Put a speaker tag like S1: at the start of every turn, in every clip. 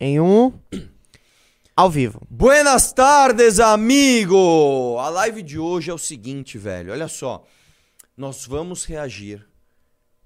S1: Em um. Ao vivo.
S2: Buenas tardes, amigo! A live de hoje é o seguinte, velho. Olha só. Nós vamos reagir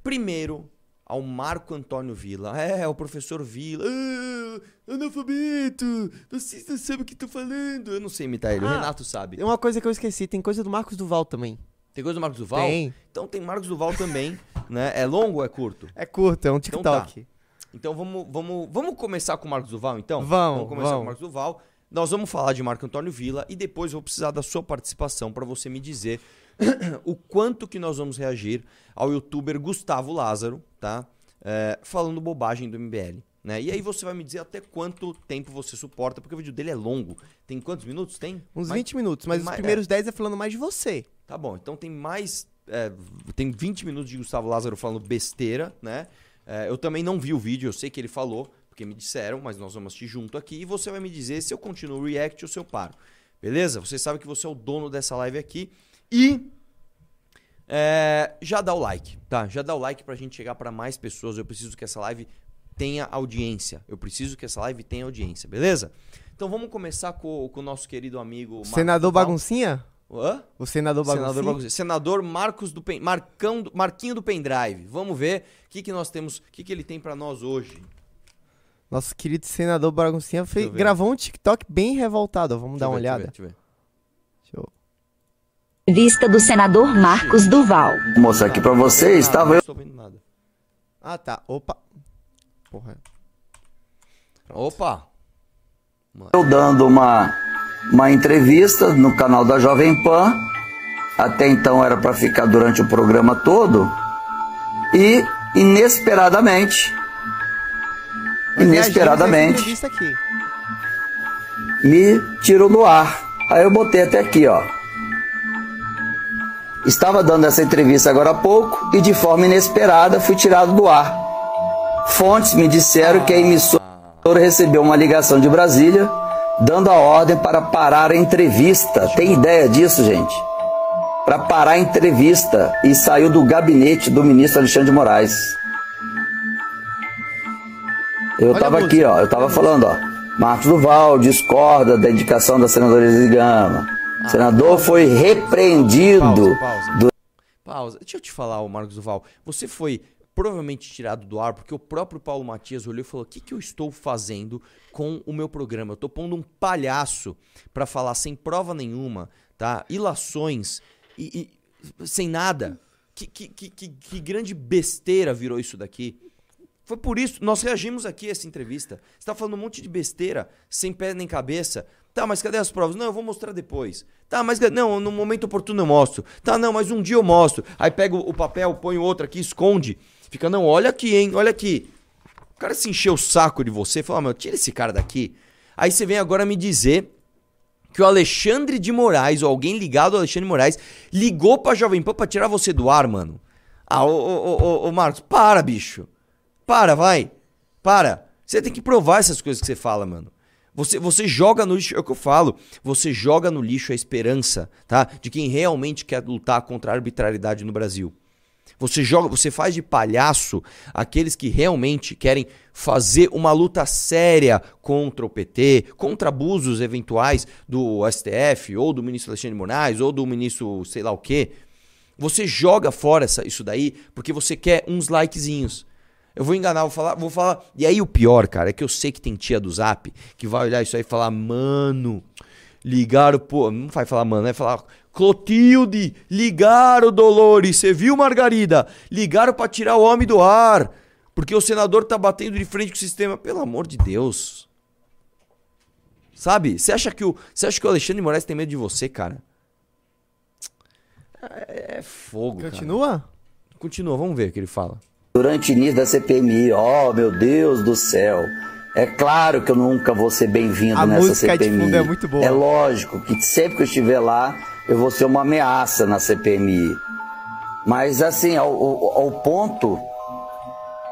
S2: primeiro ao Marco Antônio Vila. É, o professor Vila. Ah, analfabeto! Você não sabe o que tô falando. Eu não sei imitar ele, o
S1: Ah.
S2: Renato sabe.
S1: Tem uma coisa que eu esqueci, tem coisa do Marcos Duval também.
S2: Tem coisa do Marcos Duval?
S1: Tem.
S2: Então tem Marcos Duval também, né? É longo ou é curto?
S1: É curto, é um
S2: Então tá.
S1: TikTok.
S2: Então vamos, vamos, vamos começar com o Marcos Duval, então?
S1: Vamos,
S2: começar com
S1: vamos.
S2: o Marcos Duval. Nós vamos falar de Marco Antônio Vila e depois eu vou precisar da sua participação para você me dizer o quanto que nós vamos reagir ao youtuber Gustavo Lázaro, tá? É, falando bobagem do MBL. Né? E aí você vai me dizer até quanto tempo você suporta, porque o vídeo dele é longo. Tem quantos minutos? Tem?
S1: Uns
S2: Mais-
S1: 20 minutos, mas os
S2: mais-
S1: primeiros 10 é falando mais de você.
S2: Tá bom, então tem mais. é, tem 20 minutos de Gustavo Lázaro falando besteira, né? É, eu também não vi o vídeo, eu sei que ele falou, porque me disseram, mas nós vamos assistir junto aqui e você vai me dizer se eu continuo o react ou se eu paro. Beleza? Você sabe que você é o dono dessa live aqui. E. é, já dá o like, tá? Já dá o like pra gente chegar pra mais pessoas. Eu preciso que essa live tenha audiência. Eu preciso que essa live tenha audiência, beleza? Então vamos começar com, com o nosso querido amigo. Marcos
S1: senador. Baguncinha?
S2: Hã?
S1: O senador Baguncinha?
S2: Senador. Senador Marcos do Pen... Marcão do... Marquinho do Pendrive. Vamos ver o que, que nós temos, o que, que ele tem pra nós hoje.
S1: Nosso querido senador Baguncinha fez,
S2: eu
S1: gravou um TikTok bem revoltado. Vamos
S2: Deixa
S1: dar
S2: eu
S1: uma
S2: ver, eu
S1: olhada.
S2: deixa eu ver.
S1: Deixa eu-
S3: Vista do senador Marcos Duval.
S4: Vou mostrar aqui pra você, estava
S2: Não
S4: eu
S2: estou vendo nada.
S1: Ah, tá. Opa. Porra.
S2: Opa!
S4: dando uma, uma entrevista no canal da Jovem Pan. Até então era para ficar durante o programa todo. E inesperadamente,
S1: Mas essa
S4: inesperadamente, me tirou do ar. Aí eu botei até aqui, ó. Estava dando essa entrevista agora há pouco e de forma inesperada fui tirado do ar. Fontes me disseram que a emissora recebeu uma ligação de Brasília dando a ordem para parar a entrevista. Tem ideia disso, gente? Para parar a entrevista e saiu do gabinete do ministro Alexandre de Moraes. Eu
S1: Olha a
S4: tava
S1: música,
S4: aqui, ó. Eu
S1: olha
S4: tava
S1: a
S4: falando, ó. Marcos Duval discorda da indicação da senadora Elise Gama. O senador foi repreendido.
S1: Pausa, pausa.
S2: Pausa. Deixa eu te falar, Marcos Duval. Você foi provavelmente tirado do ar porque o próprio Paulo Matias olhou e falou: O que, que eu estou fazendo com o meu programa? Eu tô pondo um palhaço pra falar sem prova nenhuma, tá? Ilações e, e sem nada. Que, que, que, que, grande besteira virou isso daqui. Foi por isso, nós reagimos aqui a essa entrevista. Você tá falando um monte de besteira, sem pé nem cabeça. Tá, mas cadê as provas? Não, eu vou mostrar depois. Tá, mas não, no momento oportuno eu mostro. Tá, não, mas um dia eu mostro. Aí pega o papel, põe o outro aqui, esconde. Fica, não, olha aqui, hein, olha aqui. O cara se encheu o saco de você, fala, meu, tira esse cara daqui. Aí você vem agora me dizer que o Alexandre de Moraes, ou alguém ligado ao Alexandre de Moraes, ligou pra Jovem Pan pra tirar você do ar, mano. Ah, ô, ô, ô, ô, Marcos, para, bicho. Para, vai. Para. Você tem que provar essas coisas que você fala, mano. Você, você joga no lixo, é o que eu falo. Você joga no lixo a esperança, tá? De quem realmente quer lutar contra a arbitrariedade no Brasil. Você joga, você faz de palhaço aqueles que realmente querem fazer uma luta séria contra o PT, contra abusos eventuais do STF, ou do ministro Alexandre Moraes, ou do ministro sei lá o quê. Você joga fora essa- isso daí porque você quer uns likezinhos. Eu vou enganar, vou falar, vou falar. E aí o pior, cara, é que eu sei que tem tia do Zap que vai olhar isso aí e falar, mano, ligaram, pô, não vai falar mano, vai falar, Clotilde, ligaram, Dolores, você viu, Margarida? Ligaram pra tirar o homem do ar, porque o senador tá batendo de frente com o sistema. Pelo amor de Deus. Sabe? Você acha que o, você acha que o Alexandre de Moraes tem medo de você, cara? É, é fogo, cara.
S1: Continua?
S2: Continua, vamos ver o que ele fala.
S4: durante o início da CPMI. Oh, meu Deus do céu. É claro que eu nunca vou ser bem-vindo
S1: A
S4: nessa
S1: música de
S4: CPMI.
S1: fundo é muito boa.
S4: É lógico que sempre que eu estiver lá, eu vou ser uma ameaça na CPMI. Mas assim, ao, ao- ponto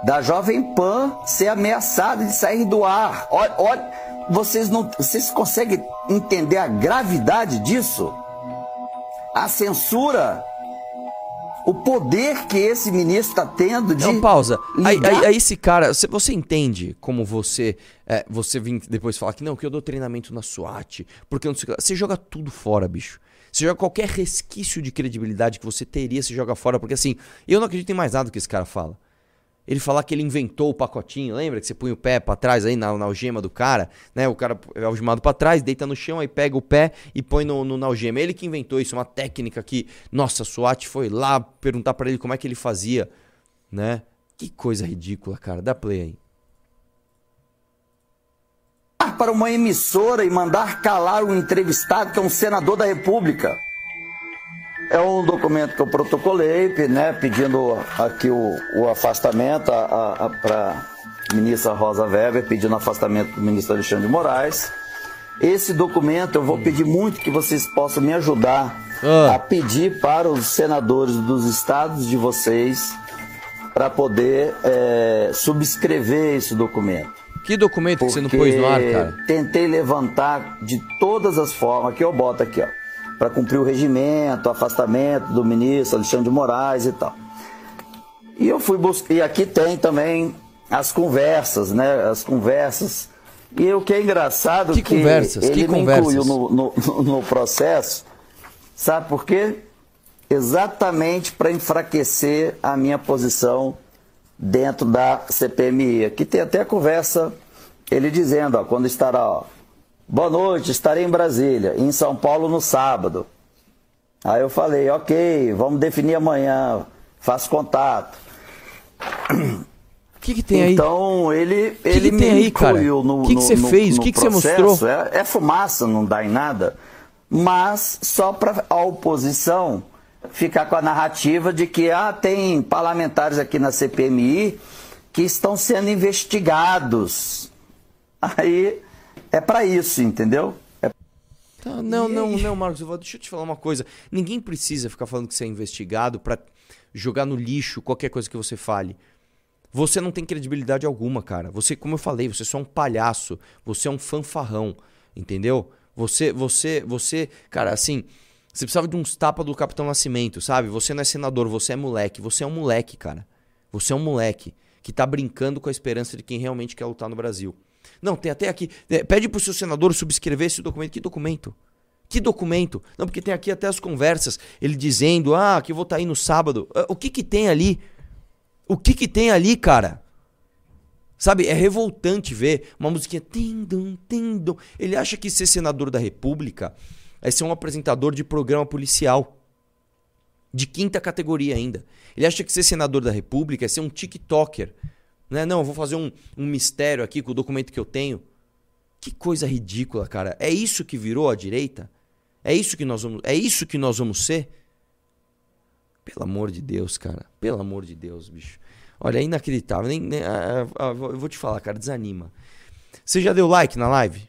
S4: da Jovem Pan ser ameaçada de sair do ar. Olha, olha, vocês não, vocês conseguem entender a gravidade disso? A censura o poder que esse ministro está tendo de.
S2: Não, pausa. Aí, aí- aí esse cara, você, você entende como você é, você vem depois falar que não, que eu dou treinamento na SWAT, porque não sei. Você joga tudo fora, bicho. Você joga qualquer resquício de credibilidade que você teria, você joga fora, porque assim, eu não acredito em mais nada que esse cara fala. Ele falar que ele inventou o pacotinho, lembra que você põe o pé pra trás aí na, na algema do cara, né? O cara é algemado pra trás, deita no chão, aí pega o pé e põe no, no, na algema. Ele que inventou isso, uma técnica que, nossa, a SWAT foi lá perguntar pra ele como é que ele fazia, né? Que coisa ridícula, cara. Dá play aí.
S4: Para uma emissora e mandar calar um entrevistado que é um senador da República. É um documento que eu protocolei, né, pedindo aqui o, o afastamento para a ministra Rosa Weber, pedindo afastamento do ministro Alexandre de Moraes. Esse documento eu vou pedir muito que vocês possam me ajudar
S2: Ah.
S4: a pedir para os senadores dos estados de vocês para poder eh, subscrever esse documento.
S2: Que documento que você não pôs no ar, cara?
S4: Tentei levantar de todas as formas que eu boto aqui, ó, para cumprir o regimento, o afastamento do ministro Alexandre de Moraes e tal. E eu fui buscar, e aqui tem também as conversas, né? As conversas. E o que é engraçado
S2: Que
S4: que
S2: conversas?
S4: ele
S2: Que
S4: me
S2: conversas?
S4: incluiu no, no, no processo, sabe por quê? Exatamente para enfraquecer a minha posição dentro da CPMI. Aqui tem até a conversa, ele dizendo, ó, quando estará, ó, boa noite, estarei em Brasília, em São Paulo no sábado. Aí eu falei, ok, vamos definir amanhã, faço contato.
S2: O que, que tem aí?
S4: Então ele,
S2: que
S4: ele
S2: tem
S4: me
S2: aí,
S4: incluiu no
S2: O que que você fez? O que que você
S4: processo.
S2: mostrou?
S4: É, é fumaça, não dá em nada. Mas só para a oposição ficar com a narrativa de que ah, tem parlamentares aqui na CPMI que estão sendo investigados. Aí é para isso, entendeu? É
S2: Tá, não, não, não, Marcos, eu vou, deixa eu te falar uma coisa. Ninguém precisa ficar falando que você é investigado pra jogar no lixo qualquer coisa que você fale. Você não tem credibilidade alguma, cara. Você, como eu falei, você é só um palhaço. Você é um fanfarrão, entendeu? Você, você, você, cara, assim, você precisava de uns tapas do Capitão Nascimento, sabe? Você não é senador, você é moleque. Você é um moleque, cara. Você é um moleque que tá brincando com a esperança de quem realmente quer lutar no Brasil. Não, tem até aqui. é, Pede pro seu senador subscrever esse documento. Que documento? Que documento? Não, porque tem aqui até as conversas. Ele dizendo, ah, que eu vou estar aí no sábado. Ah, O que que tem ali? O que que tem ali, cara? Sabe, é revoltante ver uma musiquinha. Tindum, tindum. Ele acha que ser senador da República é ser um apresentador de programa policial. De quinta categoria ainda. Ele acha que ser senador da República é ser um TikToker. Né? Não, eu vou fazer um, um mistério aqui com o documento que eu tenho. Que coisa ridícula, cara. É isso que virou a direita? É isso que nós vamos, é isso que nós vamos ser? Pelo amor de Deus, cara. Pelo amor de Deus, bicho. Olha, é inacreditável. Nem, nem- ah, ah, eu vou te falar, cara, desanima. Você já deu like na live?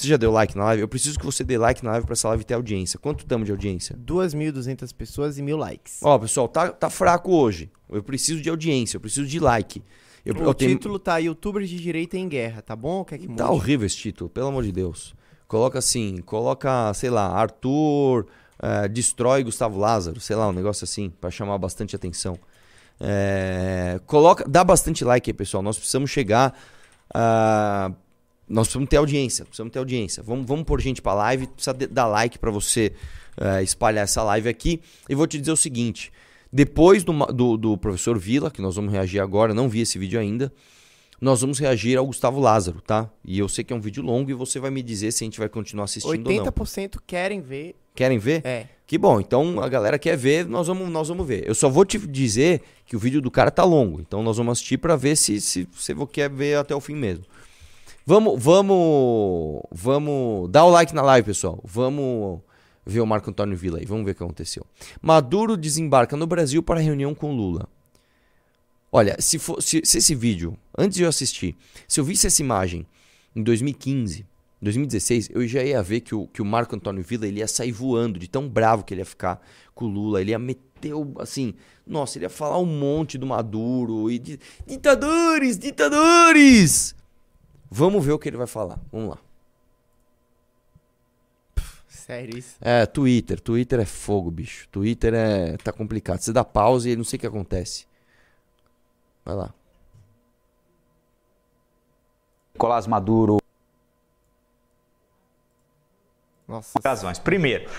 S2: Você já deu like na live? Eu preciso que você dê like na live pra essa live ter audiência. Quanto estamos de audiência?
S1: 2.200 pessoas e mil likes.
S2: Ó, pessoal, tá, tá fraco hoje. Eu preciso de audiência, eu preciso de like. Eu,
S1: o
S2: eu tenho-
S1: título tá Youtubers de Direita em Guerra, tá bom? Quer que mude?
S2: Tá horrível esse título, pelo amor de Deus. Coloca assim, coloca, sei lá, Arthur eh, destrói Gustavo Lázaro, sei lá, um negócio assim, pra chamar bastante atenção. É, coloca, dá bastante like aí, pessoal. Nós precisamos chegar. a- nós precisamos ter audiência. Precisamos ter audiência. Vamos, vamos pôr gente pra live. Precisa dar like pra você eh, espalhar essa live aqui. E vou te dizer o seguinte: depois do, do, do professor Vila, que nós vamos reagir agora, não vi esse vídeo ainda. Nós vamos reagir ao Gustavo Lázaro, tá? E eu sei que é um vídeo longo e você vai me dizer se a gente vai continuar assistindo ou não.
S1: 80% querem ver.
S2: Querem ver?
S1: É.
S2: Que bom, então a galera quer ver, nós vamos, nós vamos ver. Eu só vou te dizer que o vídeo do cara tá longo, então nós vamos assistir pra ver se, se você quer ver até o fim mesmo. Vamos, vamos, vamos, dá o like na live, pessoal. Vamos ver o Marco Antônio Villa aí, vamos ver o que aconteceu. Maduro desembarca no Brasil para reunião com Lula. Olha, se, for, se, se esse vídeo, antes de eu assistir, se eu visse essa imagem em 2015, 2016, eu já ia ver que o, que o Marco Antônio Villa ele ia sair voando de tão bravo que ele ia ficar com o Lula. Ele ia meter, o- assim, nossa, ele ia falar um monte do Maduro e de ditadores, ditadores! Vamos ver o que ele vai falar. Vamos lá.
S1: Sério isso?
S2: É, Twitter. Twitter é fogo, bicho. Twitter é. tá complicado. Você dá pausa e não sei o que acontece. Vai lá.
S5: Nicolás Maduro
S1: Nossa.
S6: razões. Primeiro,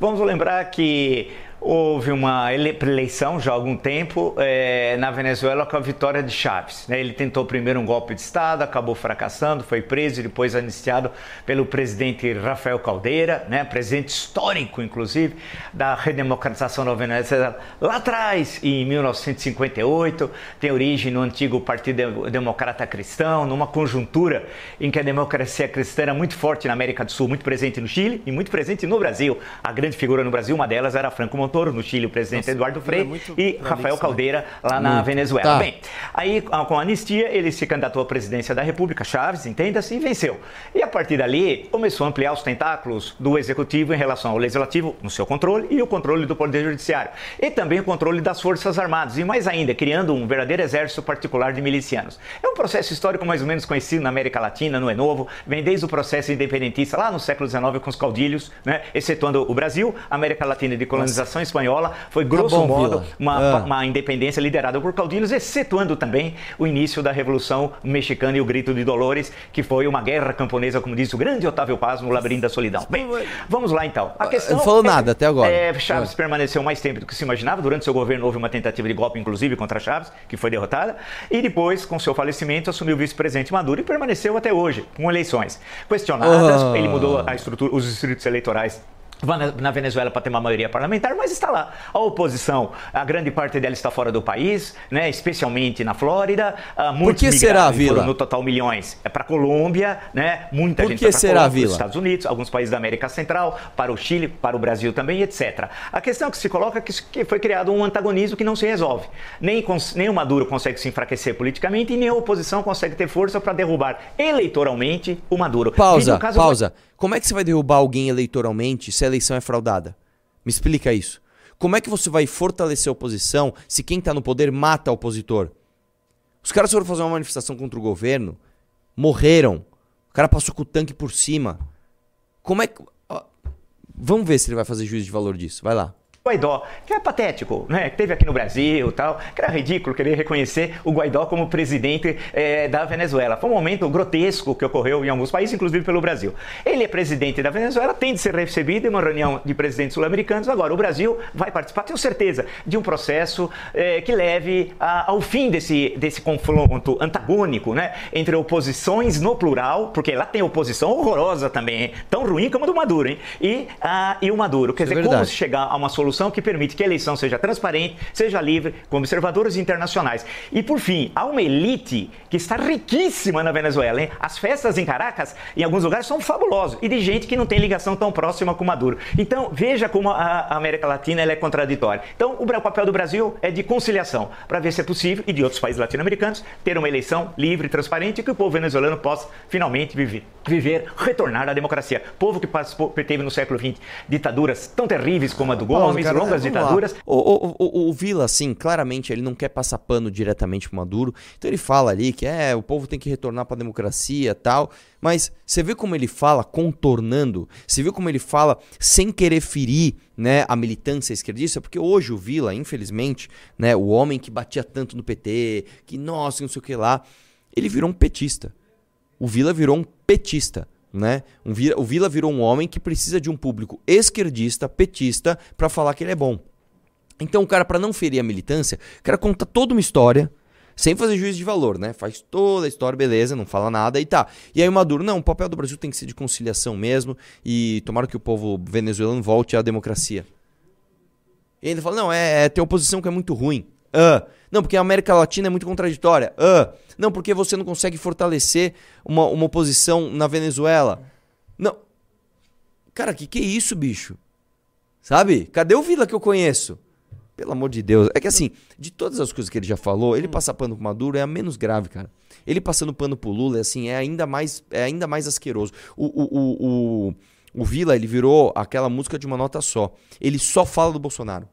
S6: vamos lembrar que houve uma ele- eleição já há algum tempo eh, na Venezuela com a vitória de Chávez. né? Ele tentou primeiro um golpe de Estado, acabou fracassando, foi preso e depois anistiado pelo presidente Rafael Caldeira, né? presidente histórico, inclusive, da redemocratização da Venezuela lá atrás, em 1958. Tem origem no antigo Partido Democrata Cristão, numa conjuntura em que a democracia cristã era muito forte na América do Sul, muito presente no Chile e muito presente no Brasil. A grande figura no Brasil, uma delas era Franco Montoro, no Chile, o presidente
S1: Nossa,
S6: Eduardo
S1: é
S6: Frei
S1: muito
S6: e
S1: prolixo,
S6: Rafael
S1: né?
S6: Caldeira lá na Venezuela.
S2: Tá.
S6: Bem, aí com a anistia ele se candidatou à presidência da República, Chaves, entenda-se, e venceu. E a partir dali começou a ampliar os tentáculos do executivo em relação ao legislativo, no seu controle, e o controle do poder judiciário. E também o controle das forças armadas, e mais ainda, criando um verdadeiro exército particular de milicianos. É um processo histórico mais ou menos conhecido na América Latina, não é novo, vem desde o processo independentista lá no século XIX com os caudilhos, né? excetuando o Brasil, a América Latina de colonização espanhola, foi grosso
S2: bom,
S6: modo uma,
S2: Ah.
S6: uma independência liderada por caudilhos, excetuando também o início da Revolução Mexicana e o Grito de Dolores, que foi uma guerra camponesa, como diz o grande Otávio Paz no Labirinto da Solidão. Bem, vamos lá então. A questão
S2: não falou
S6: é-
S2: nada até agora.
S6: É, Chaves permaneceu mais tempo do que se imaginava. Durante seu governo houve uma tentativa de golpe, inclusive, contra Chaves, que foi derrotada. E depois, com seu falecimento, assumiu o vice-presidente Maduro e permaneceu até hoje, com eleições questionadas.
S2: Ah.
S6: Ele mudou a estrutura, os distritos eleitorais na- na Venezuela para ter uma maioria parlamentar, mas está lá. A oposição, a grande parte dela está fora do país, né, especialmente na Flórida. Ah, muitos
S2: que será, Vila?
S6: No total, milhões. É para Colômbia, né? Muita
S2: Por
S6: gente
S2: que será,
S6: Colômbia,
S2: Vila?
S6: os Estados Unidos, alguns países da América Central, para o Chile, para o Brasil também, etc. A questão que se coloca é que foi criado um antagonismo que não se resolve. Nem, nem o Maduro consegue se enfraquecer politicamente e nem a oposição consegue ter força para derrubar eleitoralmente o Maduro.
S2: Pausa,
S6: caso-
S2: pausa. Como é que você vai derrubar alguém eleitoralmente se a eleição é fraudada? Me explica isso. Como é que você vai fortalecer a oposição se quem tá no poder mata o opositor? Os caras foram fazer uma manifestação contra o governo, morreram. O cara passou com o tanque por cima. Como é que. Vamos ver se ele vai fazer juízo de valor disso. Vai lá.
S6: Guaidó, que é patético, né? Que teve aqui no Brasil e tal, que era ridículo querer reconhecer o Guaidó como presidente eh, da Venezuela. Foi um momento grotesco que ocorreu em alguns países, inclusive pelo Brasil. Ele é presidente da Venezuela, tem de ser recebido em uma reunião de presidentes sul-americanos. Agora, o Brasil vai participar, tenho certeza, de um processo eh, que leve a- ao fim desse, desse confronto antagônico, né? Entre oposições no plural, porque lá tem oposição horrorosa também, hein? tão ruim como a do Maduro, hein? E, ah, e o Maduro. Quer
S2: Isso é
S6: dizer, como
S2: verdade.
S6: se chegar a uma solução que permite que a eleição seja transparente, seja livre, com observadores internacionais. E por fim, há uma elite que está riquíssima na Venezuela. Hein? As festas em Caracas, em alguns lugares, são fabulosas e de gente que não tem ligação tão próxima com Maduro. Então, veja como a América Latina é contraditória. Então, o papel do Brasil é de conciliação, para ver se é possível, e de outros países latino-americanos, ter uma eleição livre, transparente e que o povo venezuelano possa finalmente viver, viver retornar à democracia. Povo que participou, teve no século XX ditaduras tão terríveis como a do Gomes,
S1: cara,
S6: longas ditaduras.
S2: O, o, o, o Vila, assim, claramente ele não quer passar pano diretamente pro Maduro. Então ele fala ali que é, o povo tem que retornar pra democracia e tal. Mas você vê como ele fala contornando? Você vê como ele fala sem querer ferir né, a militância esquerdista? Porque hoje o Vila, infelizmente, né, o homem que batia tanto no PT, que nossa, não sei o que lá, ele virou um petista. O Vila virou um petista, né? Um o Vila virou um homem que precisa de um público esquerdista, petista, pra falar que ele é bom. Então o cara, pra não ferir a militância, o cara conta toda uma história, sem fazer juízo de valor, né? Faz toda a história, beleza, não fala nada e tá. E aí o Maduro, não, o papel do Brasil tem que ser de conciliação mesmo, e tomara que o povo venezuelano volte à democracia. E ele fala, não, é, é ter oposição que é muito ruim. Ah, não, porque a América Latina é muito contraditória. Ah, não, porque você não consegue fortalecer uma, uma oposição na Venezuela. Não. Cara, que que é isso, bicho? Sabe? Cadê o Vila que eu conheço? Pelo amor de Deus. É que assim, de todas as coisas que ele já falou, ele passar pano pro Maduro é a menos grave, cara. Ele passando pano pro Lula, assim, é ainda mais, é ainda mais asqueroso. O, o, o, o, o Vila, ele virou aquela música de uma nota só. Ele só fala do Bolsonaro.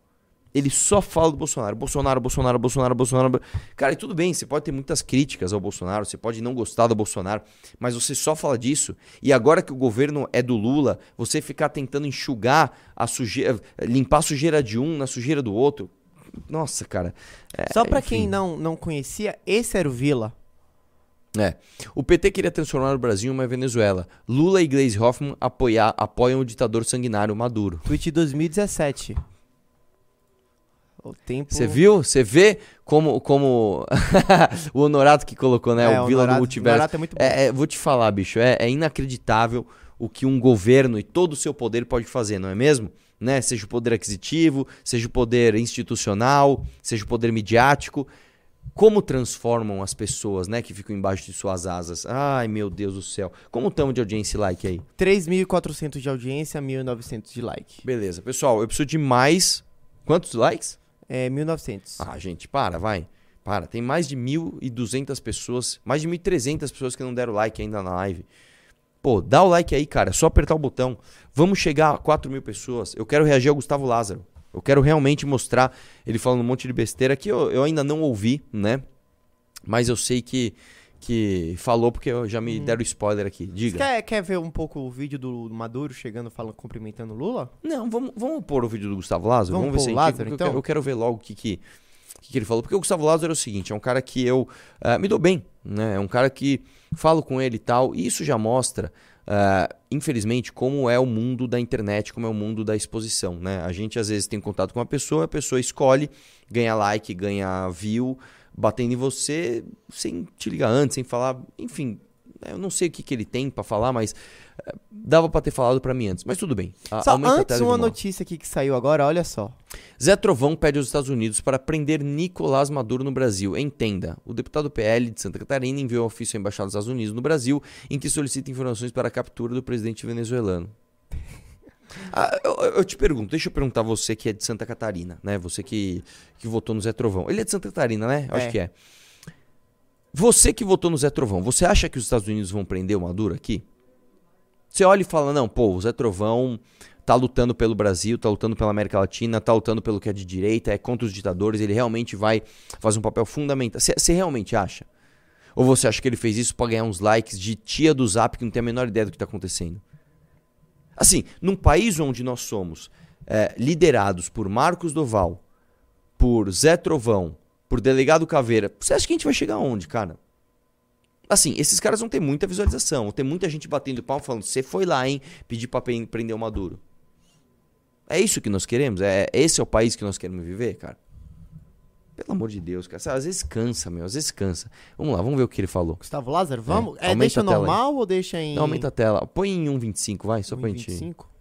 S2: Ele só fala do Bolsonaro. Bolsonaro, Bolsonaro, Bolsonaro, Bolsonaro. Cara, e tudo bem, você pode ter muitas críticas ao Bolsonaro, você pode não gostar do Bolsonaro, mas você só fala disso. E agora que o governo é do Lula, você ficar tentando enxugar a sujeira, limpar a sujeira de um na sujeira do outro. Nossa, cara. é,
S1: Só pra
S2: enfim.
S1: quem não, não conhecia, esse era o Vila.
S2: É. O PT queria transformar o Brasil em uma Venezuela. Lula e Gleisi Hoffmann apoiar, apoiam o ditador sanguinário Maduro.
S1: Tweet de 2017. O tempo.
S2: Você viu? Você vê como, como o Honorato que colocou, né?
S1: É,
S2: o Vila do Multiverso.
S1: Honorato é muito bom.
S2: É, é, vou te falar, bicho, é, é inacreditável o que um governo e todo o seu poder pode fazer, não é mesmo? Né? Seja o poder aquisitivo, seja o poder institucional, seja o poder midiático. Como transformam as pessoas, né, que ficam embaixo de suas asas? Ai, meu Deus do céu. Como estamos de audiência e like aí?
S1: 3.400 de audiência, 1.900 de like.
S2: Beleza. Pessoal, eu preciso de mais. Quantos likes?
S1: É, 1.900.
S2: Ah, gente, para, vai. Para. Tem mais de 1.200 pessoas, mais de 1.300 pessoas que não deram like ainda na live. Pô, dá o like aí, cara. É só apertar o botão. Vamos chegar a 4 mil pessoas. Eu quero reagir ao Gustavo Lázaro. Eu quero realmente mostrar ele falando um monte de besteira que eu, eu ainda não ouvi, né? Mas eu sei que, que falou porque eu- já me deram spoiler aqui.
S1: Você
S2: Diga.
S1: quer, quer ver um pouco o vídeo do Maduro chegando, falando, cumprimentando o Lula?
S2: Não, vamos, vamos pôr o vídeo do Gustavo Lázaro?
S1: Vamos
S2: ver
S1: pôr
S2: se
S1: Lázaro,
S2: eu
S1: então?
S2: quero- Eu quero ver logo o que, que, que, que ele falou. Porque o Gustavo Lázaro é o seguinte: é um cara que eu ah, me dou bem, né? É um cara que falo com ele e tal. E isso já mostra, ah, infelizmente, como é o mundo da internet, como é o mundo da exposição, né? A gente às vezes tem contato com uma pessoa, a pessoa escolhe, ganha like, ganha view, batendo em você sem te ligar antes, sem falar. Enfim, eu não sei o que, que ele tem pra falar, mas. ah, Dava pra ter falado pra mim antes, mas tudo bem. A-
S1: Só antes, uma. notícia aqui que saiu agora, olha só.
S2: Zé Trovão pede aos Estados Unidos para prender Nicolás Maduro no Brasil. Entenda, o deputado PL de Santa Catarina enviou um ofício à Embaixada dos Estados Unidos no Brasil em que solicita informações para a captura do presidente venezuelano. Ah, eu, eu te pergunto, deixa eu perguntar você que é de Santa Catarina, né? Você que, que votou no Zé Trovão. Ele é de Santa Catarina, né? Eu
S1: É.
S2: Acho que é. Você que votou no Zé Trovão, você acha que os Estados Unidos vão prender o Maduro aqui? Você olha e fala, não, pô, o Zé Trovão tá lutando pelo Brasil, tá lutando pela América Latina, tá lutando pelo que é de direita, é contra os ditadores, ele realmente vai fazer um papel fundamental. Você realmente acha? Ou você acha que ele fez isso pra ganhar uns likes de tia do Zap que não tem a menor ideia do que tá acontecendo? Assim, num país onde nós somos é, liderados por Marcos Doval, por Zé Trovão, por Delegado Caveira, você acha que a gente vai chegar aonde, cara? Assim, esses caras vão ter muita visualização, vão ter muita gente batendo palma falando, você foi lá, hein, pedir pra prender o Maduro. É isso que nós queremos? É esse é o país que nós queremos viver, cara? Pelo amor de Deus, cara. Às vezes cansa, meu. Às vezes cansa. Vamos lá, vamos ver o que ele falou.
S1: Gustavo Lázaro, vamos? É,
S2: aumenta
S1: deixa
S2: tela aí.
S1: normal ou deixa em.
S2: Não, aumenta a tela. Põe em 1.25, vai, só pra gente...
S1: 25?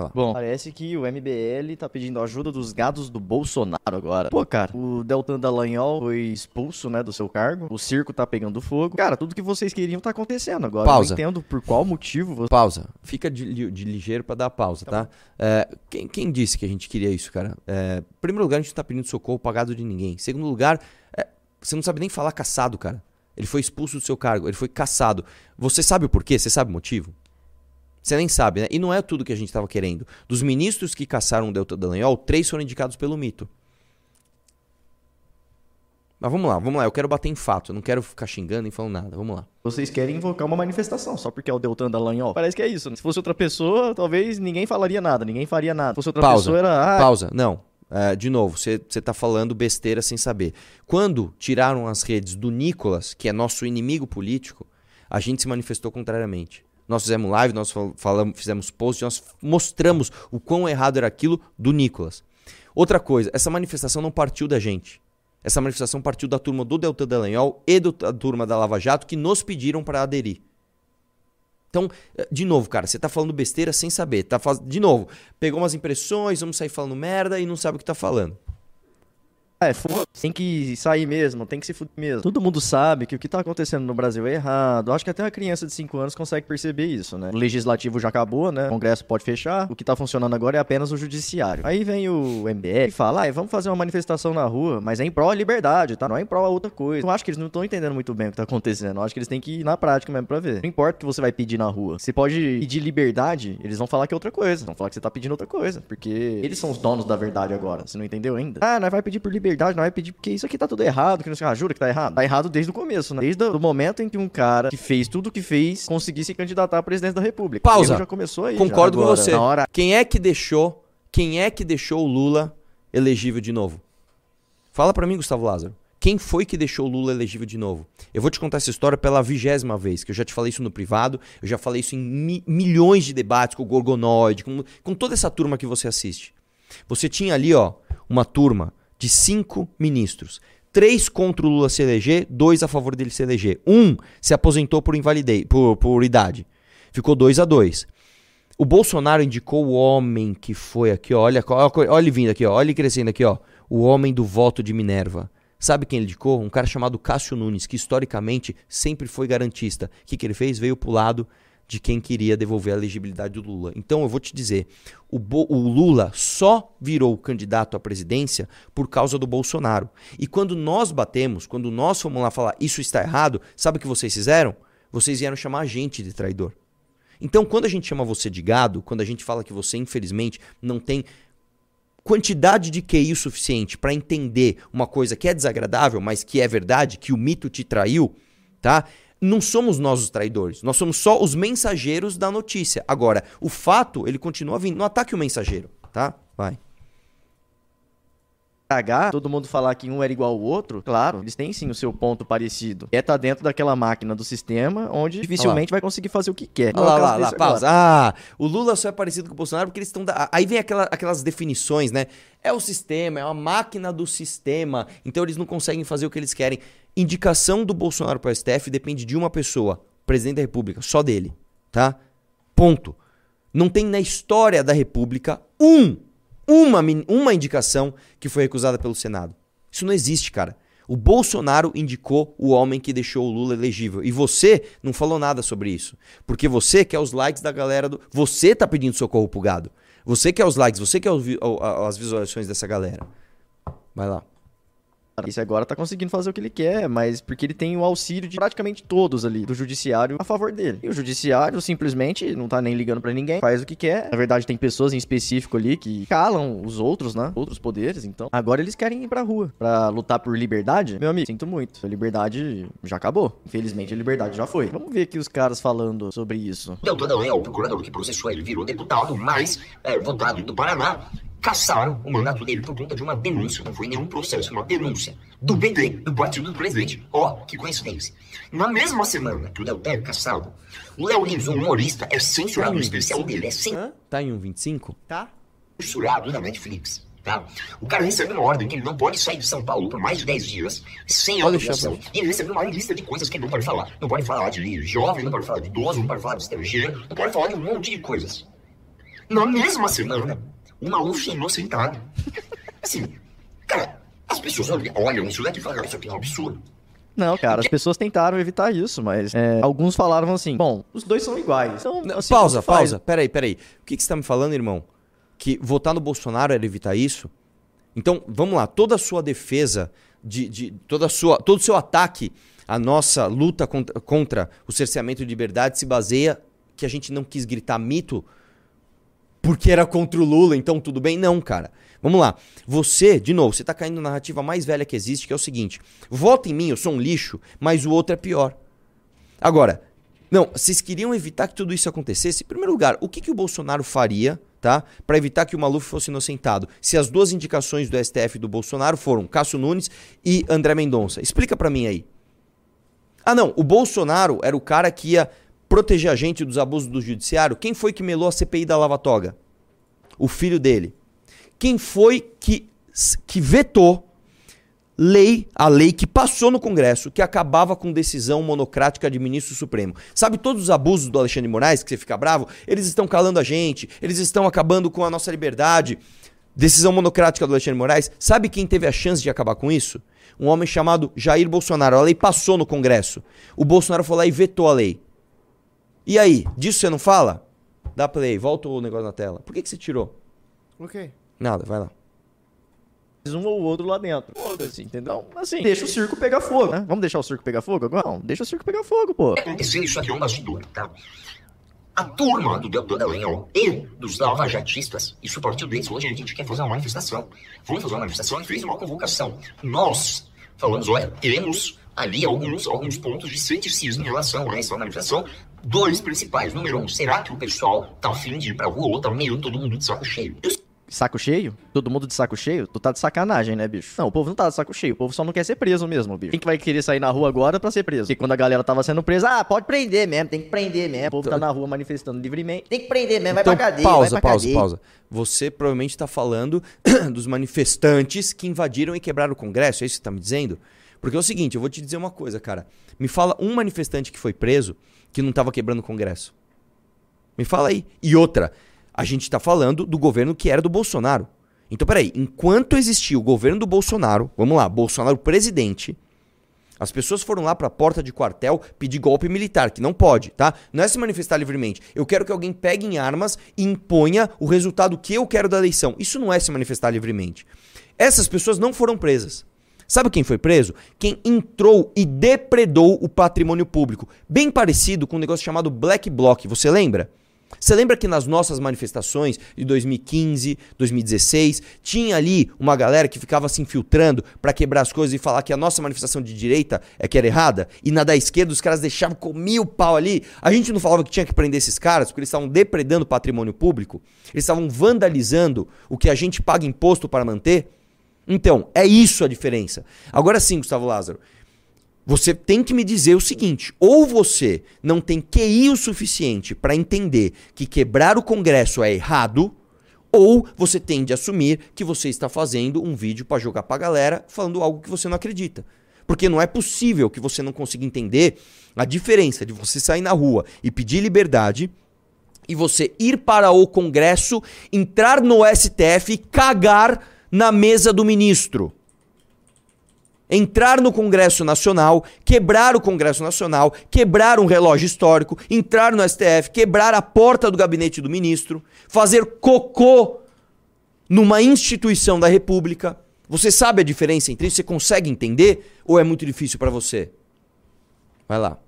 S2: Lá.
S5: Bom,
S7: Parece que o MBL tá pedindo ajuda dos gados do Bolsonaro agora. Pô, cara, o Deltan Dallagnol foi expulso, né, do seu cargo. O circo tá pegando fogo. Cara, tudo que vocês queriam tá acontecendo agora.
S2: Pausa.
S7: Eu não entendo por qual motivo você...
S2: Pausa. Fica de, de ligeiro pra dar pausa, tá? É, quem, quem disse que a gente queria isso, cara? É, em primeiro lugar, a gente não tá pedindo socorro pagado de ninguém. Em segundo lugar, é, você não sabe nem falar caçado, cara. Ele foi expulso do seu cargo, ele foi caçado. Você sabe o porquê? Você sabe o motivo? Você nem sabe, né? E não é tudo que a gente estava querendo. Dos ministros que caçaram o Delta Dallagnol, três foram indicados pelo mito. Mas vamos lá, vamos lá. Eu quero bater em fato. Eu não quero ficar xingando nem falando nada. Vamos lá.
S7: Vocês querem invocar uma manifestação só porque é o Deltan Dallagnol. Parece que é isso. né? Se fosse outra pessoa, talvez ninguém falaria nada, ninguém faria nada. Se fosse outra
S2: Pausa.
S7: pessoa, era... Ah,
S2: Pausa. Não. É, de novo, você está falando besteira sem saber. Quando tiraram as redes do Nicolas, que é nosso inimigo político, a gente se manifestou contrariamente. Nós fizemos live, nós fal- falamos, fizemos post, nós mostramos o quão errado era aquilo do Nicolas. Outra coisa, essa manifestação não partiu da gente. Essa manifestação partiu da turma do Delta Dallagnol e da turma da Lava Jato que nos pediram para aderir. Então, eh, de novo, cara, você tá falando besteira sem saber. Tá faz... De novo, pegou umas impressões, vamos sair falando merda e não sabe o que tá falando.
S7: É, foda tem que sair mesmo, tem que se fuder mesmo. Todo mundo sabe que o que tá acontecendo no Brasil é errado. Acho que até uma criança de 5 anos consegue perceber isso, né? O legislativo já acabou, né? O Congresso pode fechar. O que tá funcionando agora é apenas o judiciário. Aí vem o MBL e fala: ah, vamos fazer uma manifestação na rua, mas é em prol da liberdade, tá? Não é em prol a outra coisa. Eu acho que eles não estão entendendo muito bem o que tá acontecendo. Eu acho que eles têm que ir na prática mesmo pra ver. Não importa o que você vai pedir na rua. Você pode pedir liberdade, eles vão falar que é outra coisa. Vão falar que você tá pedindo outra coisa. Porque eles são os donos da verdade agora. Você não entendeu ainda? Ah, nós vai pedir por liberdade, nós vai pedir porque isso aqui tá tudo errado. Que não sei, ah, jura que tá errado? Tá errado desde o começo, né? Desde o momento em que um cara que fez tudo o que fez conseguisse se candidatar à presidência da república.
S2: Pausa.
S7: Já começou aí.
S2: Concordo
S7: já.
S2: com
S7: Agora,
S2: você.
S7: Na hora
S2: Quem é que deixou, quem é que deixou o Lula elegível de novo? Fala pra mim, Gustavo Lázaro. Quem foi que deixou o Lula elegível de novo? Eu vou te contar essa história pela vigésima vez, que eu já te falei isso no privado, eu já falei isso em mi- milhões de debates com o Gorgonoide, com, com toda essa turma que você assiste. Você tinha ali, ó, uma turma de cinco ministros. Três contra o Lula se eleger, dois a favor dele se eleger. Um se aposentou por por, por idade. Ficou dois a dois. O Bolsonaro indicou o homem que foi aqui, ó, olha, olha, olha ele vindo aqui, ó, olha ele crescendo aqui, ó, o homem do voto de Minerva. Sabe quem ele indicou? Um cara chamado Cássio Nunes, que historicamente sempre foi garantista. O que, que ele fez? Veio pro lado de quem queria devolver a elegibilidade do Lula. Então eu vou te dizer, o, Bo- o Lula só virou candidato à presidência por causa do Bolsonaro. E quando nós batemos, quando nós fomos lá falar isso está errado, sabe o que vocês fizeram? Vocês vieram chamar a gente de traidor. Então, quando a gente chama você de gado, quando a gente fala que você, infelizmente, não tem quantidade de QI suficiente para entender uma coisa que é desagradável, mas que é verdade, que o mito te traiu, tá? Não somos nós os traidores, nós somos só os mensageiros da notícia. Agora, o fato, ele continua vindo. Não ataque o mensageiro, tá? Vai.
S7: cagar, todo mundo falar que um era igual ao outro, claro, eles têm sim o seu ponto parecido. É tá dentro daquela máquina do sistema onde dificilmente vai conseguir fazer o que quer.
S2: Olha lá, lá, lá, pausa. Ah, o Lula só é parecido com o Bolsonaro porque eles estão. Da... Aí vem aquela- aquelas definições, né? É o sistema, é uma máquina do sistema. Então eles não conseguem fazer o que eles querem. Indicação do Bolsonaro para o STF depende de uma pessoa, presidente da República, só dele, tá? Ponto. Não tem na história da República um, uma, uma indicação que foi recusada pelo Senado. Isso não existe, cara. O Bolsonaro indicou o homem que deixou o Lula elegível. E você não falou nada sobre isso. Porque você quer os likes da galera do. Você tá pedindo socorro pro gado. Você quer os likes, você quer as visualizações dessa galera. Vai lá.
S7: Esse agora tá conseguindo fazer o que ele quer, mas porque ele tem o auxílio de praticamente todos ali do judiciário a favor dele. E o judiciário simplesmente não tá nem ligando pra ninguém, faz o que quer. Na verdade, tem pessoas em específico ali que calam os outros, né? Outros poderes, então. Agora eles querem ir pra rua pra lutar por liberdade. Meu amigo, sinto muito. A liberdade já acabou. Infelizmente, a liberdade já foi. Vamos ver aqui os caras falando sobre isso.
S8: Deltan não é o procurador que processou ele, virou deputado, mas é, votado do Paraná. Caçaram o mandato dele por conta de uma denúncia, não foi nenhum processo, uma denúncia do PT, do partido do presidente. Ó, que coincidência. Na mesma semana que o Deltan é caçado, o Léo Lins, um humorista, é censurado no especial dele, é censurado
S2: Tá em 1,25?
S1: Tá?
S8: na Netflix. Tá? O cara recebeu uma ordem que ele não pode sair de São Paulo por mais de 10 dias sem autorização. E ele recebeu uma lista de coisas que ele não pode falar. Não pode falar de jovem, não pode falar de idoso, não pode falar de estrangeiro, não pode falar de um monte de coisas. Na mesma semana, o maluco é inocentado. Assim, cara, as pessoas olham isso daqui e falam, isso aqui é um absurdo.
S7: Não, cara, as pessoas tentaram evitar isso, mas é, alguns falaram assim: bom, os dois são iguais. Então,
S2: Não,
S7: assim,
S2: pausa,
S7: faz.
S2: pausa. Peraí, peraí. O que, que você tá me falando, irmão? Que votar no Bolsonaro era evitar isso? Então, vamos lá. Toda a sua defesa, de, de- toda a sua, todo o seu ataque à nossa luta contra, contra o cerceamento de liberdade se baseia que a gente não quis gritar mito porque era contra o Lula, então tudo bem? Não, cara. Vamos lá. Você, de novo, você tá caindo na narrativa mais velha que existe, que é o seguinte: vota em mim, eu sou um lixo, mas o outro é pior. Agora, não, vocês queriam evitar que tudo isso acontecesse? Em primeiro lugar, o que, que o Bolsonaro faria, tá? Pra evitar que o Maluf fosse inocentado? Se as duas indicações do STF do Bolsonaro foram Cássio Nunes e André Mendonça. Explica pra mim aí. Ah, não, o Bolsonaro era o cara que ia proteger a gente dos abusos do judiciário. Quem foi que melou a CPI da Lava Toga? O filho dele. Quem foi que, que vetou lei, a lei que passou no Congresso, que acabava com decisão monocrática de ministro supremo. Sabe todos os abusos do Alexandre de Moraes, que você fica bravo? Eles estão calando a gente, eles estão acabando com a nossa liberdade. Decisão monocrática do Alexandre Moraes. Sabe quem teve a chance de acabar com isso? Um homem chamado Jair Bolsonaro. A lei passou no Congresso. O Bolsonaro foi lá e vetou a lei. E aí, disso você não fala? Dá play, volta o negócio na tela. Por que, que você tirou?
S1: Ok.
S2: Nada, vai lá.
S7: um ou outro lá dentro. Foda-se, entendeu? Assim, deixa o circo pegar fogo, né? Vamos deixar o circo pegar fogo agora? Não, deixa o circo pegar fogo, pô.
S8: Aconteceu isso aqui é um bastidor, tá? A turma do Deltan Dallagnol e dos lavajatistas, isso partiu deles. Hoje a gente quer fazer uma manifestação. Vamos fazer uma manifestação e fez uma convocação. Nós falamos, olha, temos ali alguns, alguns pontos de ceticismo em relação a essa manifestação. Dois principais. Número um, será que o pessoal tá afim de ir pra rua ou tá meio todo mundo de saco cheio? Eu
S7: Saco cheio? Todo mundo de saco cheio? Tu tá de sacanagem, né, bicho? Não, o povo não tá de saco cheio. O povo só não quer ser preso mesmo, bicho. Quem que vai querer sair na rua agora pra ser preso? Porque quando a galera tava sendo presa, ah, pode prender mesmo, tem que prender mesmo. O povo tá na rua manifestando livremente. Tem que prender mesmo, vai
S2: Então,
S7: pra cadeia,
S2: pausa,
S7: vai pra
S2: pausa,
S7: cadeia.
S2: pausa. Você provavelmente está falando dos manifestantes que invadiram e quebraram o Congresso, é isso que você tá me dizendo? Porque é o seguinte, eu vou te dizer uma coisa, cara. Me fala um manifestante que foi preso que não estava quebrando o Congresso. Me fala aí. E outra, a gente tá falando do governo que era do Bolsonaro. Então, peraí, enquanto existia o governo do Bolsonaro, vamos lá, Bolsonaro presidente, as pessoas foram lá pra porta de quartel pedir golpe militar, que não pode, tá? Não é se manifestar livremente. Eu quero que alguém pegue em armas e imponha o resultado que eu quero da eleição. Isso não é se manifestar livremente. Essas pessoas não foram presas. Sabe quem foi preso? Quem entrou e depredou o patrimônio público. Bem parecido com um negócio chamado Black Bloc. Você lembra? Você lembra que nas nossas manifestações de 2015, 2016, tinha ali uma galera que ficava se infiltrando pra quebrar as coisas e falar que a nossa manifestação de direita é que era errada? E na da esquerda os caras deixavam comer o pau ali. A gente não falava que tinha que prender esses caras porque eles estavam depredando o patrimônio público? Eles estavam vandalizando o que a gente paga imposto para manter? Então, é isso a diferença. Agora sim, Gustavo Lázaro. Você tem que me dizer o seguinte: ou você não tem QI o suficiente para entender que quebrar o Congresso é errado, ou você tem de assumir que você está fazendo um vídeo para jogar pra galera falando algo que você não acredita. Porque não é possível que você não consiga entender a diferença de você sair na rua e pedir liberdade e você ir para o Congresso, entrar no STF cagar na mesa do ministro entrar no Congresso Nacional, quebrar o Congresso Nacional, quebrar um relógio histórico, entrar no STF, quebrar a porta do gabinete do ministro, fazer cocô numa instituição da República. Você sabe a diferença entre isso? Você consegue entender? Ou é muito difícil pra você? Vai lá.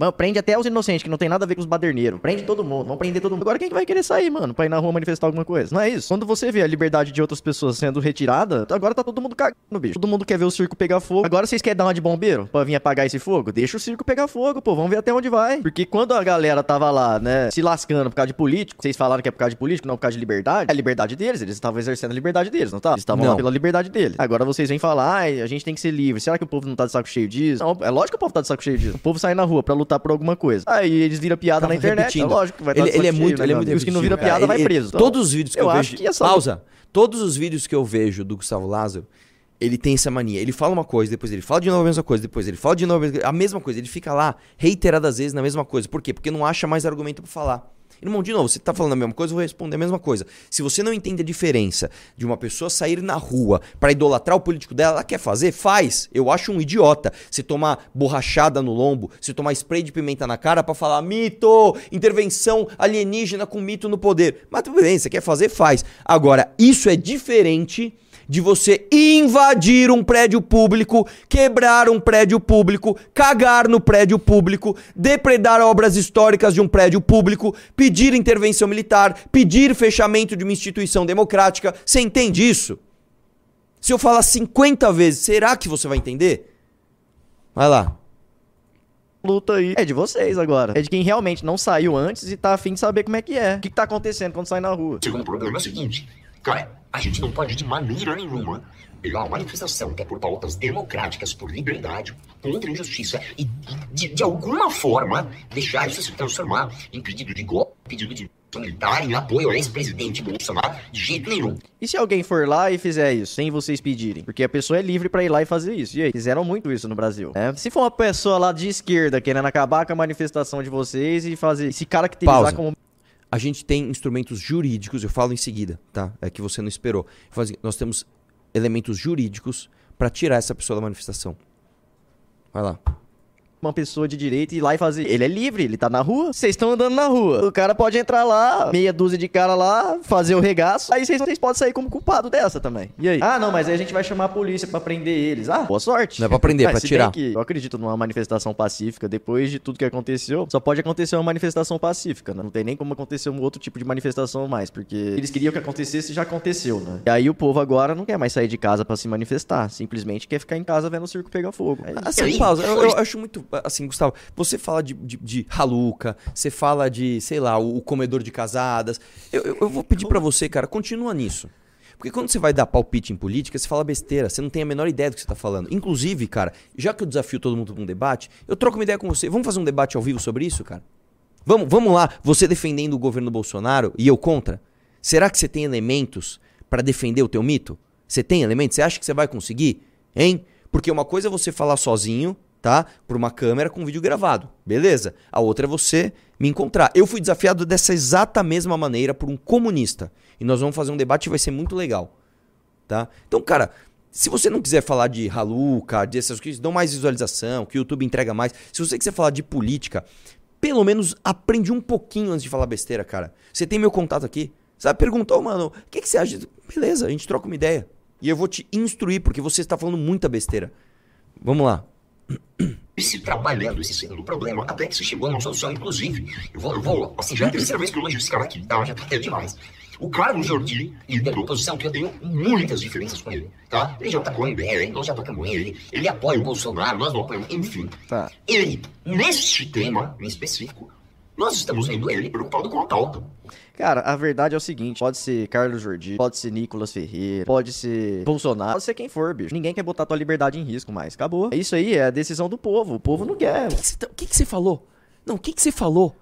S7: Mano, prende até os inocentes, que não tem nada a ver com os baderneiros. Prende todo mundo, vamos prender todo mundo. Agora quem que vai querer sair, mano, pra ir na rua manifestar alguma coisa? Não é isso? Quando você vê a liberdade de outras pessoas sendo retirada, agora tá todo mundo cagando, bicho. Todo mundo quer ver o circo pegar fogo. Agora vocês querem dar uma de bombeiro pra vir apagar esse fogo? Deixa o circo pegar fogo, pô. Vamos ver até onde vai. Porque quando a galera tava lá, né, se lascando por causa de político, vocês falaram que é por causa de político, não por causa de liberdade. É a liberdade deles, eles estavam exercendo a liberdade deles, não tá? Eles estavam lá pela liberdade deles. Agora vocês vêm falar, ai, a gente tem que ser livre. Será que o povo não tá de saco cheio disso? Não, é lógico que o povo tá de saco cheio disso. O povo sai na rua pra lutar por alguma coisa. Aí eles viram piada
S2: Tava
S7: na internet.
S2: repetindo.
S7: É lógico que vai estar
S2: ele, ele é muito,
S7: né,
S2: ele é
S7: meu
S2: muito?
S7: Os que não viram piada vai
S2: Ele-
S7: preso. Então,
S2: Todos os vídeos que eu,
S7: eu acho
S2: vejo.
S7: que essa-
S2: Pausa. Todos os vídeos que eu vejo do Gustavo Lázaro, ele tem essa mania. Ele fala uma coisa, depois ele fala de novo a mesma coisa, depois ele fala de novo a mesma- a mesma coisa. Ele fica lá reiteradas vezes na mesma coisa. Por quê? Porque não acha mais argumento pra falar. Irmão, de novo, você tá falando a mesma coisa, eu vou responder a mesma coisa. Se você não entende a diferença de uma pessoa sair na rua pra idolatrar o político dela, ela quer fazer? Faz. Eu acho um idiota. Se tomar borrachada no lombo, se tomar spray de pimenta na cara pra falar mito, intervenção alienígena com mito no poder. Mas tudo bem, você quer fazer? Faz. Agora, isso é diferente de você invadir um prédio público, quebrar um prédio público, cagar no prédio público, depredar obras históricas de um prédio público, pedir intervenção militar, pedir fechamento de uma instituição democrática. Você entende isso? Se eu falar 50 vezes, será que você vai entender? Vai lá.
S7: luta aí é de vocês agora. É de quem realmente não saiu antes e tá afim de saber como é que é. O que, que tá acontecendo quando sai na rua.
S8: Segundo problema é o seguinte, cara, a gente não pode de maneira nenhuma pegar uma manifestação que é por pautas democráticas, por liberdade, contra a injustiça e de, de alguma forma deixar isso se transformar em pedido de golpe, pedido de militar em apoio ao ex-presidente Bolsonaro de jeito nenhum.
S7: E se alguém for lá e fizer isso, sem vocês pedirem? Porque a pessoa é livre pra ir lá e fazer isso. E aí? Fizeram muito isso no Brasil. né? Se for uma pessoa lá de esquerda querendo acabar com a manifestação de vocês e fazer. Se caracterizar
S2: Pausa.
S7: como.
S2: A gente tem instrumentos jurídicos, eu falo em seguida, tá? É que você não esperou. Assim, nós temos elementos jurídicos para tirar essa pessoa da manifestação. Vai lá.
S7: Uma pessoa de direito e ir lá e fazer. Ele é livre, ele tá na rua. Vocês estão andando na rua. O cara pode entrar lá, meia dúzia de cara lá, fazer o regaço. Aí vocês, podem sair como culpado dessa também. E aí? Ah, não, mas aí a gente vai chamar a polícia pra prender eles. Ah, boa sorte.
S2: Não é pra prender, é pra tirar.
S7: que eu acredito numa manifestação pacífica. Depois de tudo que aconteceu, só pode acontecer uma manifestação pacífica, né? Não tem nem como acontecer um outro tipo de manifestação mais, porque eles queriam que acontecesse e já aconteceu, né? E aí o povo agora não quer mais sair de casa pra se manifestar. Simplesmente quer ficar em casa vendo o circo pegar fogo. É.
S2: Assim, pausa. Eu, eu acho muito. Assim, Gustavo, você fala de, de, de haluca, você fala de, sei lá, o, o comedor de casadas. Eu, eu, eu vou pedir pra você, cara, continua nisso. Porque quando você vai dar palpite em política, você fala besteira, você não tem a menor ideia do que você tá falando. Inclusive, cara, já que eu desafio todo mundo pra um debate, eu troco uma ideia com você. Vamos fazer um debate ao vivo sobre isso, cara? Vamos, vamos lá, você defendendo o governo Bolsonaro e eu contra? Será que você tem elementos pra defender o teu mito? Você tem elementos? Você acha que você vai conseguir? Hein? Porque uma coisa é você falar sozinho, tá? Por uma câmera com vídeo gravado. Beleza. A outra é você me encontrar. Eu fui desafiado dessa exata mesma maneira por um comunista. E nós vamos fazer um debate que vai ser muito legal. Tá? Então, cara, se você não quiser falar de haluca, dessas coisas dão mais visualização, que o YouTube entrega mais, se você quiser falar de política, pelo menos aprende um pouquinho antes de falar besteira, cara. Você tem meu contato aqui. Sabe, perguntou, mano, o que, que você acha? Beleza, a gente troca uma ideia. E eu vou te instruir, porque você está falando muita besteira. Vamos lá.
S8: Se trabalhando esse sendo do problema, até que se chegou a uma solução, inclusive. Eu vou, eu vou, assim, já é a terceira vez que eu elogio esse cara aqui, tá? Já tá tendo demais. O Carlos Jordi, líder da oposição, que eu tenho muitas diferenças com ele, tá? Ele já tá com ele, ele nós já tocamos ele, ele apoia o Bolsonaro, nós não apoiamos, enfim.
S7: Tá.
S8: Ele, neste tema em específico, nós estamos vendo ele preocupado com a pauta.
S7: Cara, a verdade é o seguinte: pode ser Carlos Jordi, pode ser Nicolas Ferreira, pode ser Bolsonaro, pode ser quem for, bicho. Ninguém quer botar tua liberdade em risco mais. Acabou. Isso aí é a decisão do povo. O povo não quer.
S2: O que, que você tá- o que que você falou? Não, o que, que você falou?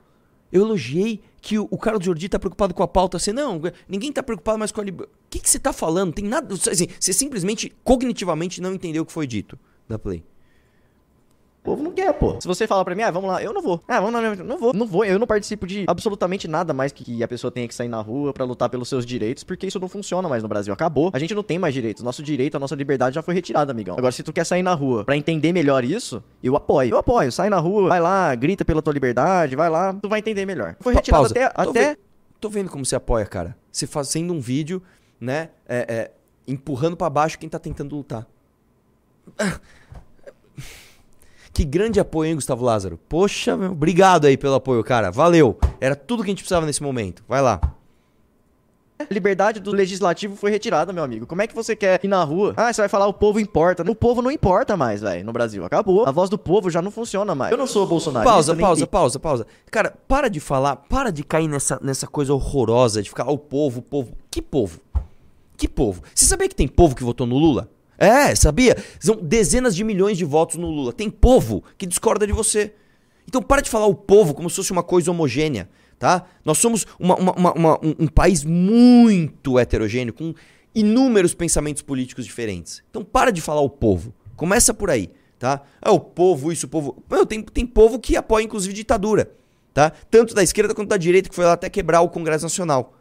S2: Eu elogiei que o, o Carlos Jordi tá preocupado com a pauta. Assim, não, ninguém tá preocupado mais com a liberdade. O que, que você tá falando? Tem nada. Assim, você simplesmente, cognitivamente, não entendeu o que foi dito da Play.
S7: O povo não quer, pô. Se você falar pra mim, ah, vamos lá, eu não vou. Ah, vamos lá, não, vou. Não vou. Eu não participo de absolutamente nada mais que a pessoa tenha que sair na rua pra lutar pelos seus direitos, porque isso não funciona mais no Brasil. Acabou. A gente não tem mais direitos. Nosso direito, a nossa liberdade já foi retirada, amigão. Agora, se tu quer sair na rua pra entender melhor isso, eu apoio. Eu apoio. Sai na rua, vai lá, grita pela tua liberdade, vai lá, tu vai entender melhor. Foi retirado
S2: pausa.
S7: até.
S2: Tô,
S7: até...
S2: ve- tô vendo como você apoia, cara. Você fazendo um vídeo, né? é, é, empurrando pra baixo quem tá tentando lutar. Que grande apoio, hein, Gustavo Lázaro? Poxa, meu, obrigado aí pelo apoio, cara. Valeu. Era tudo que a gente precisava nesse momento. Vai lá.
S7: Liberdade do legislativo foi retirada, meu amigo. Como é que você quer ir na rua? Ah, você vai falar o povo importa. O povo não importa mais, velho, no Brasil. Acabou. A voz do povo já não funciona mais. Eu não sou bolsonarista.
S2: Pausa,
S7: nem-
S2: pausa, pausa, pausa. Cara, para de falar, para de cair nessa, nessa coisa horrorosa de ficar, ah, o povo, o povo. Que povo? Que povo? Você sabia que tem povo que votou no Lula? É, sabia? São dezenas de milhões de votos no Lula. Tem povo que discorda de você. Então para de falar o povo como se fosse uma coisa homogênea, tá? Nós somos uma- uma- uma- um, um país muito heterogêneo, com inúmeros pensamentos políticos diferentes. Então para de falar o povo. Começa por aí, tá? Ah, o povo, isso, o povo. Meu, tem, tem povo que apoia, inclusive, ditadura, tá? Tanto da esquerda quanto da direita, que foi lá até quebrar o Congresso Nacional.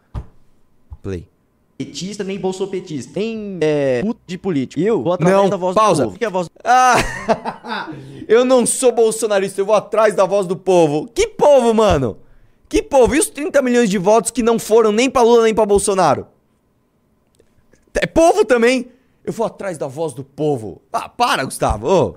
S2: Play.
S7: Petista nem bolsopetista. Nem é, puto de político. Eu vou através
S2: Não,
S7: da voz
S2: pausa.
S7: do povo. Que é a voz
S2: Ah! eu não sou bolsonarista, eu vou atrás da voz do povo. Que povo, mano? Que povo? E os 30 milhões de votos que não foram nem pra Lula nem pra Bolsonaro? É povo também? Eu vou atrás da voz do povo. Ah, para, Gustavo. Ô.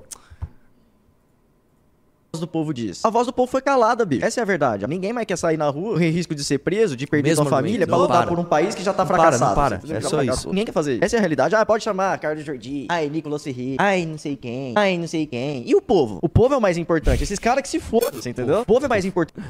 S7: do povo diz? A voz do povo foi calada, bicho. Essa é a verdade. Ninguém mais quer sair na rua, correr risco de ser preso, de perder
S2: Mesmo
S7: sua família, pra lutar
S2: para.
S7: por um país que já tá
S2: Não para,
S7: fracassado.
S2: não para. É só isso.
S7: Ninguém quer fazer isso. Essa é a realidade. Ah, pode chamar Carlos Jordi. Ai, Nicolas Ferreira. Ai, não sei quem. Ai, não sei quem. E o povo? O povo é o mais importante. Esses caras que se fodam, você entendeu? O povo é mais importante.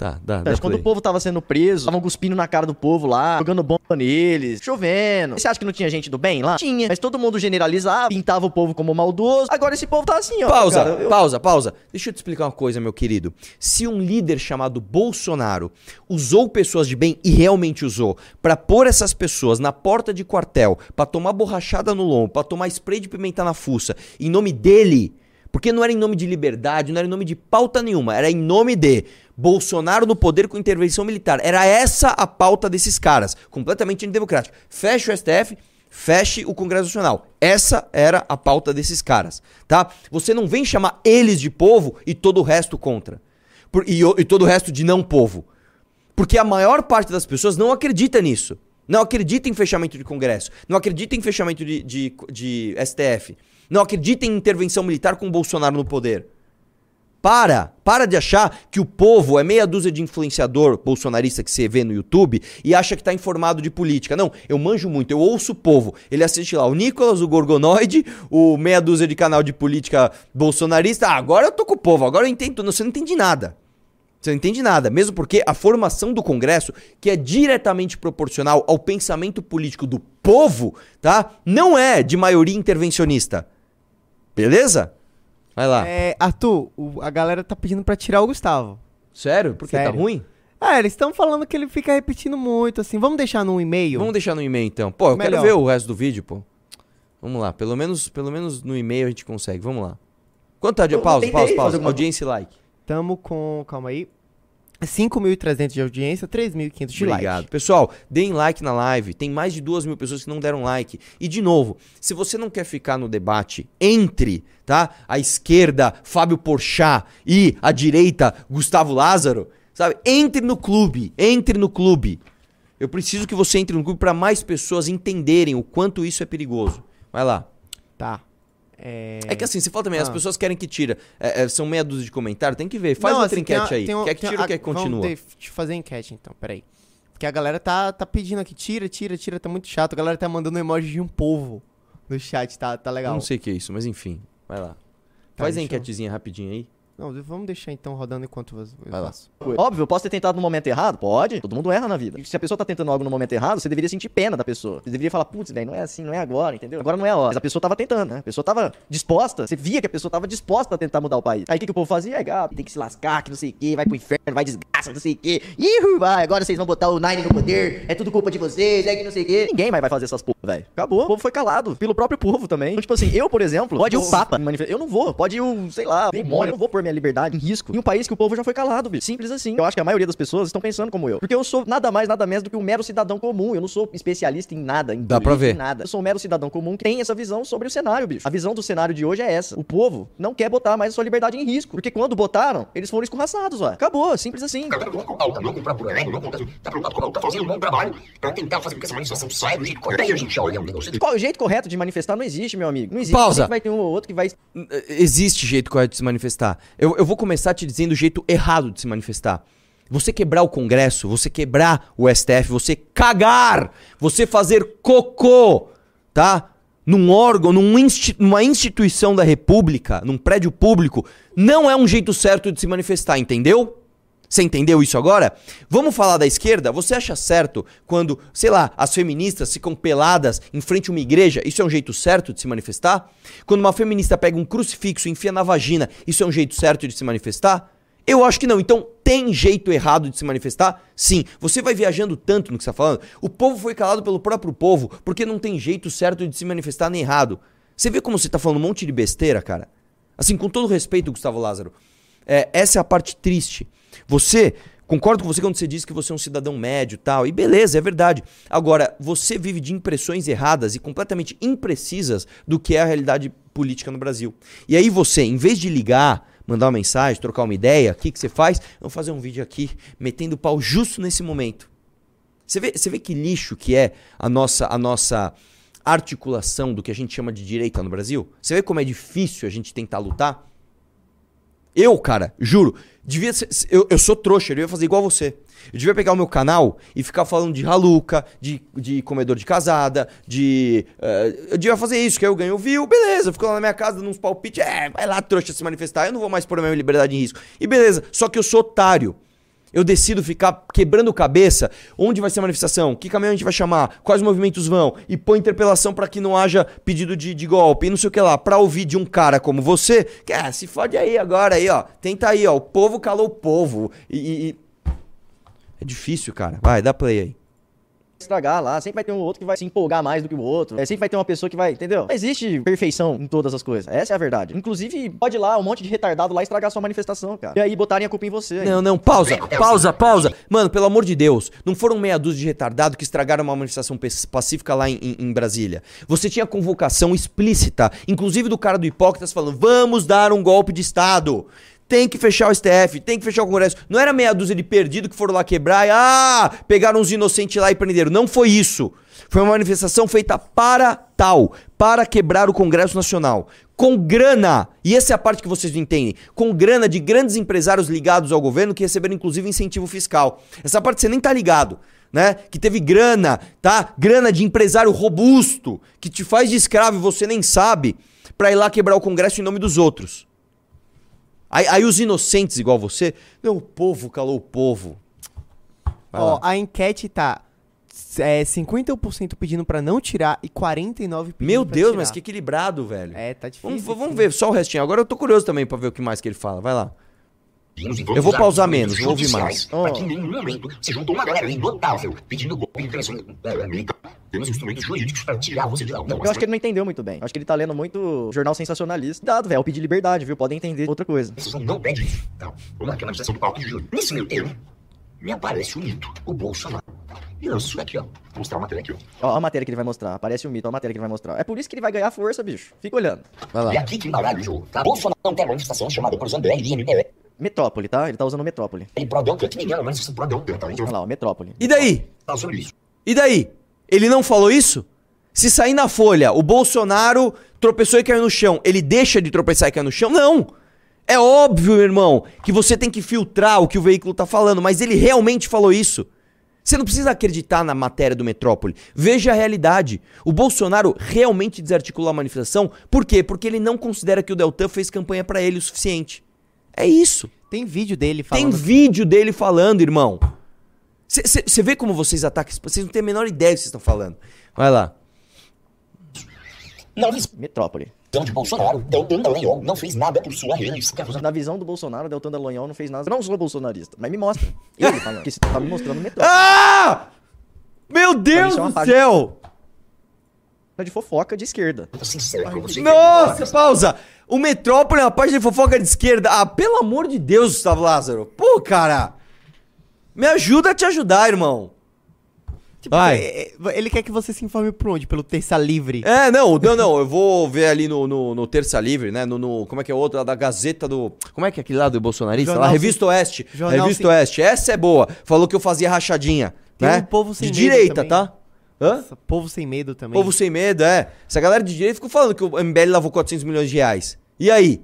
S2: Tá, dá, dá
S7: Quando
S2: play.
S7: o povo tava sendo preso, estavam cuspindo na cara do povo lá, jogando bomba neles, chovendo. Você acha que não tinha gente do bem lá? Tinha. Mas todo mundo generalizava, pintava o povo como maldoso. Agora esse povo tá assim, ó.
S2: Pausa,
S7: cara. Eu-
S2: pausa, pausa. Deixa eu te explicar uma coisa, meu querido. Se um líder chamado Bolsonaro usou pessoas de bem e realmente usou pra pôr essas pessoas na porta de quartel, pra tomar borrachada no lombo, pra tomar spray de pimenta na fuça, em nome dele, Porque não era em nome de liberdade, não era em nome de pauta nenhuma, era em nome de Bolsonaro no poder com intervenção militar. Era essa a pauta desses caras, completamente antidemocrática. Fecha o STF, feche o Congresso Nacional. Essa era a pauta desses caras, tá? Você não vem chamar eles de povo e todo o resto contra. Por- e, e todo o resto de não povo. Porque a maior parte das pessoas não acredita nisso. Não acredita em fechamento de Congresso. Não acredita em fechamento de, de, de STF. Não acredita em intervenção militar com Bolsonaro no poder. Para, para de achar que o povo é meia dúzia de influenciador bolsonarista que você vê no YouTube e acha que tá informado de política. Não, eu manjo muito, eu ouço o povo. Ele assiste lá o Nicolas, o Gorgonoide, o meia dúzia de canal de política bolsonarista. Ah, agora eu tô com o povo, agora eu entendo. Não, você não entende nada. Você não entende nada, mesmo porque a formação do Congresso, que é diretamente proporcional ao pensamento político do povo, tá? Não é de maioria intervencionista. Beleza? Vai lá.
S1: É, Arthur, o- a galera tá pedindo pra tirar o Gustavo.
S2: Sério? Porque tá
S1: Sério.
S2: ruim?
S1: Ah, eles estão falando que ele fica repetindo muito, assim. Vamos deixar num e-mail?
S2: Vamos deixar no e-mail então. Pô, eu
S1: Melhor.
S2: quero ver o resto do vídeo, pô. Vamos lá, pelo menos, pelo menos no e-mail a gente consegue. Vamos lá. Quanto tá de
S7: Eu
S2: pausa,
S7: tentei
S2: pausa,
S7: fazer
S2: pausa.
S7: alguma-
S2: Audiência e like.
S1: Tamo com... Calma aí. 5.300 de audiência, 3.500 de
S2: Obrigado.
S1: like.
S2: Pessoal, deem like na live. Tem mais de duas mil pessoas que não deram like. E, de novo, se você não quer ficar no debate entre, tá? A esquerda, Fábio Porchat e a direita, Gustavo Lázaro, sabe? Entre no clube. Entre no clube. Eu preciso que você entre no clube para mais pessoas entenderem o quanto isso é perigoso. Vai lá.
S1: Tá. É...
S2: É que assim, você fala também, as
S1: Ah.
S2: pessoas querem que tira. É, é, são meia dúzia de comentário, tem que ver. Faz
S1: Não,
S2: outra
S1: assim,
S2: enquete aí.
S1: um-
S2: quer que tira
S1: a-
S2: ou quer que continua?
S1: Vamos eu fazer a enquete então, peraí. Porque a galera tá, tá pedindo aqui, tira, tira, tira, tá muito chato. A galera tá mandando emoji de um povo no chat, tá, tá
S2: Eu
S1: legal.
S2: não sei o que é isso, mas enfim. Vai lá.
S1: Tá,
S2: Faz a
S1: deixa eu-
S2: enquetezinha rapidinho aí.
S1: Não, vamos deixar então rodando enquanto eu
S2: Vai lá.
S1: faço.
S7: Óbvio, eu posso ter tentado no momento errado? Pode. Todo mundo erra na vida. Se a pessoa tá tentando algo no momento errado, você deveria sentir pena da pessoa. Você deveria falar, putz, velho, não é assim, não é agora, entendeu? Agora não é a hora. Mas a pessoa tava tentando, né? A pessoa tava disposta. Você via que a pessoa tava disposta a tentar mudar o país. Aí o que, que o povo fazia? É, gato, tem que se lascar, que não sei o que, vai pro inferno, vai desgraça, não sei o que. Ih, vai, agora vocês vão botar o Nine no poder, é tudo culpa de vocês, é que não sei o que. Ninguém mais vai fazer essas porra, velho. Acabou. O povo foi calado pelo próprio povo também. Então, tipo assim, eu, por exemplo, pode ir o Papa. Eu não vou. Pode ir o, sei lá, demônio. Eu não vou pôr minha liberdade em risco. Em um país que o povo já foi calado, bicho. Simples assim. Eu acho que a maioria das pessoas estão pensando como eu. Porque eu sou nada mais, nada menos do que um mero cidadão comum. Eu não sou especialista em nada, em
S2: Dá pra ver.
S7: em nada. Eu sou um mero cidadão comum que tem essa visão sobre o cenário, bicho. A visão do cenário de hoje é essa. O povo não quer botar mais a sua liberdade em risco. Porque quando botaram, eles foram escorraçados, ó. Acabou, simples assim.
S8: Não comprar não comprar. Tá preocupado com a tá fazendo um bom trabalho pra tentar fazer com que essa manifestação saia do jeito correto. Aí a gente olha um negócio.
S7: Qual o jeito correto de manifestar não existe, meu amigo. Não existe.
S2: Pausa.
S7: Vai ter um ou outro que vai
S2: Existe jeito correto de se manifestar. Eu, eu vou começar te dizendo o jeito errado de se manifestar. Você quebrar o Congresso, você quebrar o STF, você cagar, você fazer cocô, tá? Num órgão, num insti- numa instituição da República, num prédio público, não é um jeito certo de se manifestar, entendeu? Você entendeu isso agora? Vamos falar da esquerda? Você acha certo quando, sei lá, as feministas ficam peladas em frente a uma igreja? Isso é um jeito certo de se manifestar? Quando uma feminista pega um crucifixo e enfia na vagina, isso é um jeito certo de se manifestar? Eu acho que não. Então, tem jeito errado de se manifestar? Sim. Você vai viajando tanto no que está falando. O povo foi calado pelo próprio povo porque não tem jeito certo de se manifestar nem errado. Você vê como você está falando um monte de besteira, cara? Assim, com todo respeito, Gustavo Lázaro. É, essa é a parte triste. Você, concordo com você quando você diz que você é um cidadão médio tal, e beleza, é verdade. Agora, você vive de impressões erradas e completamente imprecisas do que é a realidade política no Brasil. E aí você, em vez de ligar, mandar uma mensagem, trocar uma ideia, o que, que você faz? Vamos fazer um vídeo aqui, metendo pau justo nesse momento. Você vê, você vê que lixo que é a nossa, a nossa articulação do que a gente chama de direita no Brasil? Você vê como é difícil a gente tentar lutar? Eu, cara, juro, devia ser, eu, eu sou trouxa, eu devia fazer igual você. Eu devia pegar o meu canal e ficar falando de raluca, de, de comedor de casada, de. eh, eu devia fazer isso, que aí eu ganho view, beleza, eu fico lá na minha casa dando uns palpites, é, vai lá, trouxa, se manifestar, eu não vou mais pôr a minha liberdade em risco. E beleza, só que eu sou otário. Eu decido ficar quebrando cabeça onde vai ser a manifestação, que caminhão a gente vai chamar, quais movimentos vão, e põe interpelação pra que não haja pedido de, de golpe, e não sei o que lá, pra ouvir de um cara como você, que ah, se fode aí agora aí, ó. Tenta aí, ó. O povo calou o povo. E. e- e- É difícil, cara. Vai, dá play aí.
S7: Estragar lá, sempre vai ter um outro que vai se empolgar mais do que o outro, é, sempre vai ter uma pessoa que vai, entendeu? Não existe perfeição em todas as coisas, essa é a verdade. Inclusive, pode ir lá, um monte de retardado lá estragar sua manifestação, cara. E aí botarem a culpa em você.
S2: Não, não, pausa, pausa, pausa. Mano, pelo amor de Deus, não foram meia dúzia de retardados que estragaram uma manifestação pacífica lá em, em- em Brasília. Você tinha convocação explícita, inclusive do cara do Hipócritas falando: vamos dar um golpe de Estado. Tem que fechar o STF, tem que fechar o Congresso. Não era meia dúzia de perdido que foram lá quebrar e, ah, pegaram uns inocentes lá e prenderam. Não foi isso. Foi uma manifestação feita para tal, para quebrar o Congresso Nacional. Com grana, e essa é a parte que vocês não entendem, com grana de grandes empresários ligados ao governo que receberam inclusive incentivo fiscal. Essa parte você nem tá ligado, né? Que teve grana, tá? Grana de empresário robusto, que te faz de escravo e você nem sabe, pra ir lá quebrar o Congresso em nome dos outros. Aí, aí os inocentes igual você, não, o povo calou o povo. Vai
S1: Ó,
S2: lá.
S1: a enquete tá é, 50% pedindo pra não tirar e 49% pedindo
S2: Meu
S1: pra
S2: Deus,
S1: tirar.
S2: mas que equilibrado, velho.
S1: É, tá difícil.
S2: Vamos, vamos ver só o restinho. Agora eu tô curioso também pra ver o que mais que ele fala. Vai lá. Eu vou pausar menos, vou ouvir mais.
S8: Para que em nenhum momento se juntou uma galera indotável pedindo golpe de intervenção é, militar. Temos instrumentos jurídicos para tirar você de lá. Não,
S7: Eu acho que ele não entendeu muito bem. Eu acho que ele tá lendo muito jornal sensacionalista. Dado, velho, eu pedi liberdade, viu? Podem entender outra coisa.
S8: Isso não pede isso. Não. Vamos aqui na manifestação do palco de julho. Nesse meio termo, me aparece o mito, o Bolsonaro. E eu isso aqui, ó. Vou mostrar a matéria aqui, ó.
S7: Ó, a matéria que ele vai mostrar. Aparece o mito, ó, a matéria que ele vai mostrar. É por isso que ele vai ganhar força, bicho. Fica olhando.
S2: Vai lá.
S8: É aqui que embaralha o jogo. Tá? Bolsonaro não tem uma manifestação chamada por Zandré e MBL.
S7: Metrópole, tá? Ele tá usando Metrópole.
S8: Ele pro Deltan, que ninguém é uma manifestação pro Deltan, tá?
S7: Olha lá, ó, Metrópole.
S2: E daí?
S8: Tá usando isso.
S2: E daí? Ele não falou isso? Se sair na folha, o Bolsonaro tropeçou e caiu no chão, ele deixa de tropeçar e cair no chão? Não! É óbvio, meu irmão, que você tem que filtrar o que o veículo tá falando, mas ele realmente falou isso. Você não precisa acreditar na matéria do Metrópole. Veja a realidade. O Bolsonaro realmente desarticulou a manifestação. Por quê? Porque ele não considera que o Deltan fez campanha pra ele o suficiente. É isso.
S1: Tem vídeo dele
S2: Tem
S1: falando.
S2: vídeo dele falando, irmão. Você vê como vocês atacam? Vocês não têm a menor ideia do que vocês estão falando. Vai lá.
S8: Na visão
S7: Metrópole.
S8: de Bolsonaro, Deltan Dallagnol não fez nada por sua reeleição.
S7: Na visão do Bolsonaro, Deltan Dallagnol não fez nada. Eu não sou bolsonarista, mas me mostra. Ele falando. Que você tá me mostrando Metrópole.
S2: Ah! Meu Deus
S7: é uma
S2: do
S7: página-
S2: céu!
S7: de fofoca de esquerda.
S8: Tô sincero você.
S2: Nossa, pausa! O Metrópole é uma página de fofoca de esquerda. Ah, pelo amor de Deus, Gustavo Lázaro. Pô, cara. Me ajuda a te ajudar, irmão.
S1: Tipo,
S2: Vai.
S1: é, é, ele quer que você se informe por onde? Pelo Terça Livre.
S2: É, não, não, não. Eu vou ver ali no, no, no Terça Livre, né? No, no- como é que é o outro? Da Gazeta do. Como é que é aquele lá do bolsonarista?
S1: Jornal
S2: lá, Revista Oeste.
S1: Jornal
S2: Revista Oeste. Essa é boa. Falou que eu fazia rachadinha.
S1: Tem
S2: né?
S1: um povo sem
S2: De
S1: medo
S2: direita,
S1: também.
S2: tá? Hã?
S1: Nossa, Povo sem medo também.
S2: Povo sem medo, é. Essa galera de direita ficou falando que o MBL lavou 400 milhões de reais. E aí?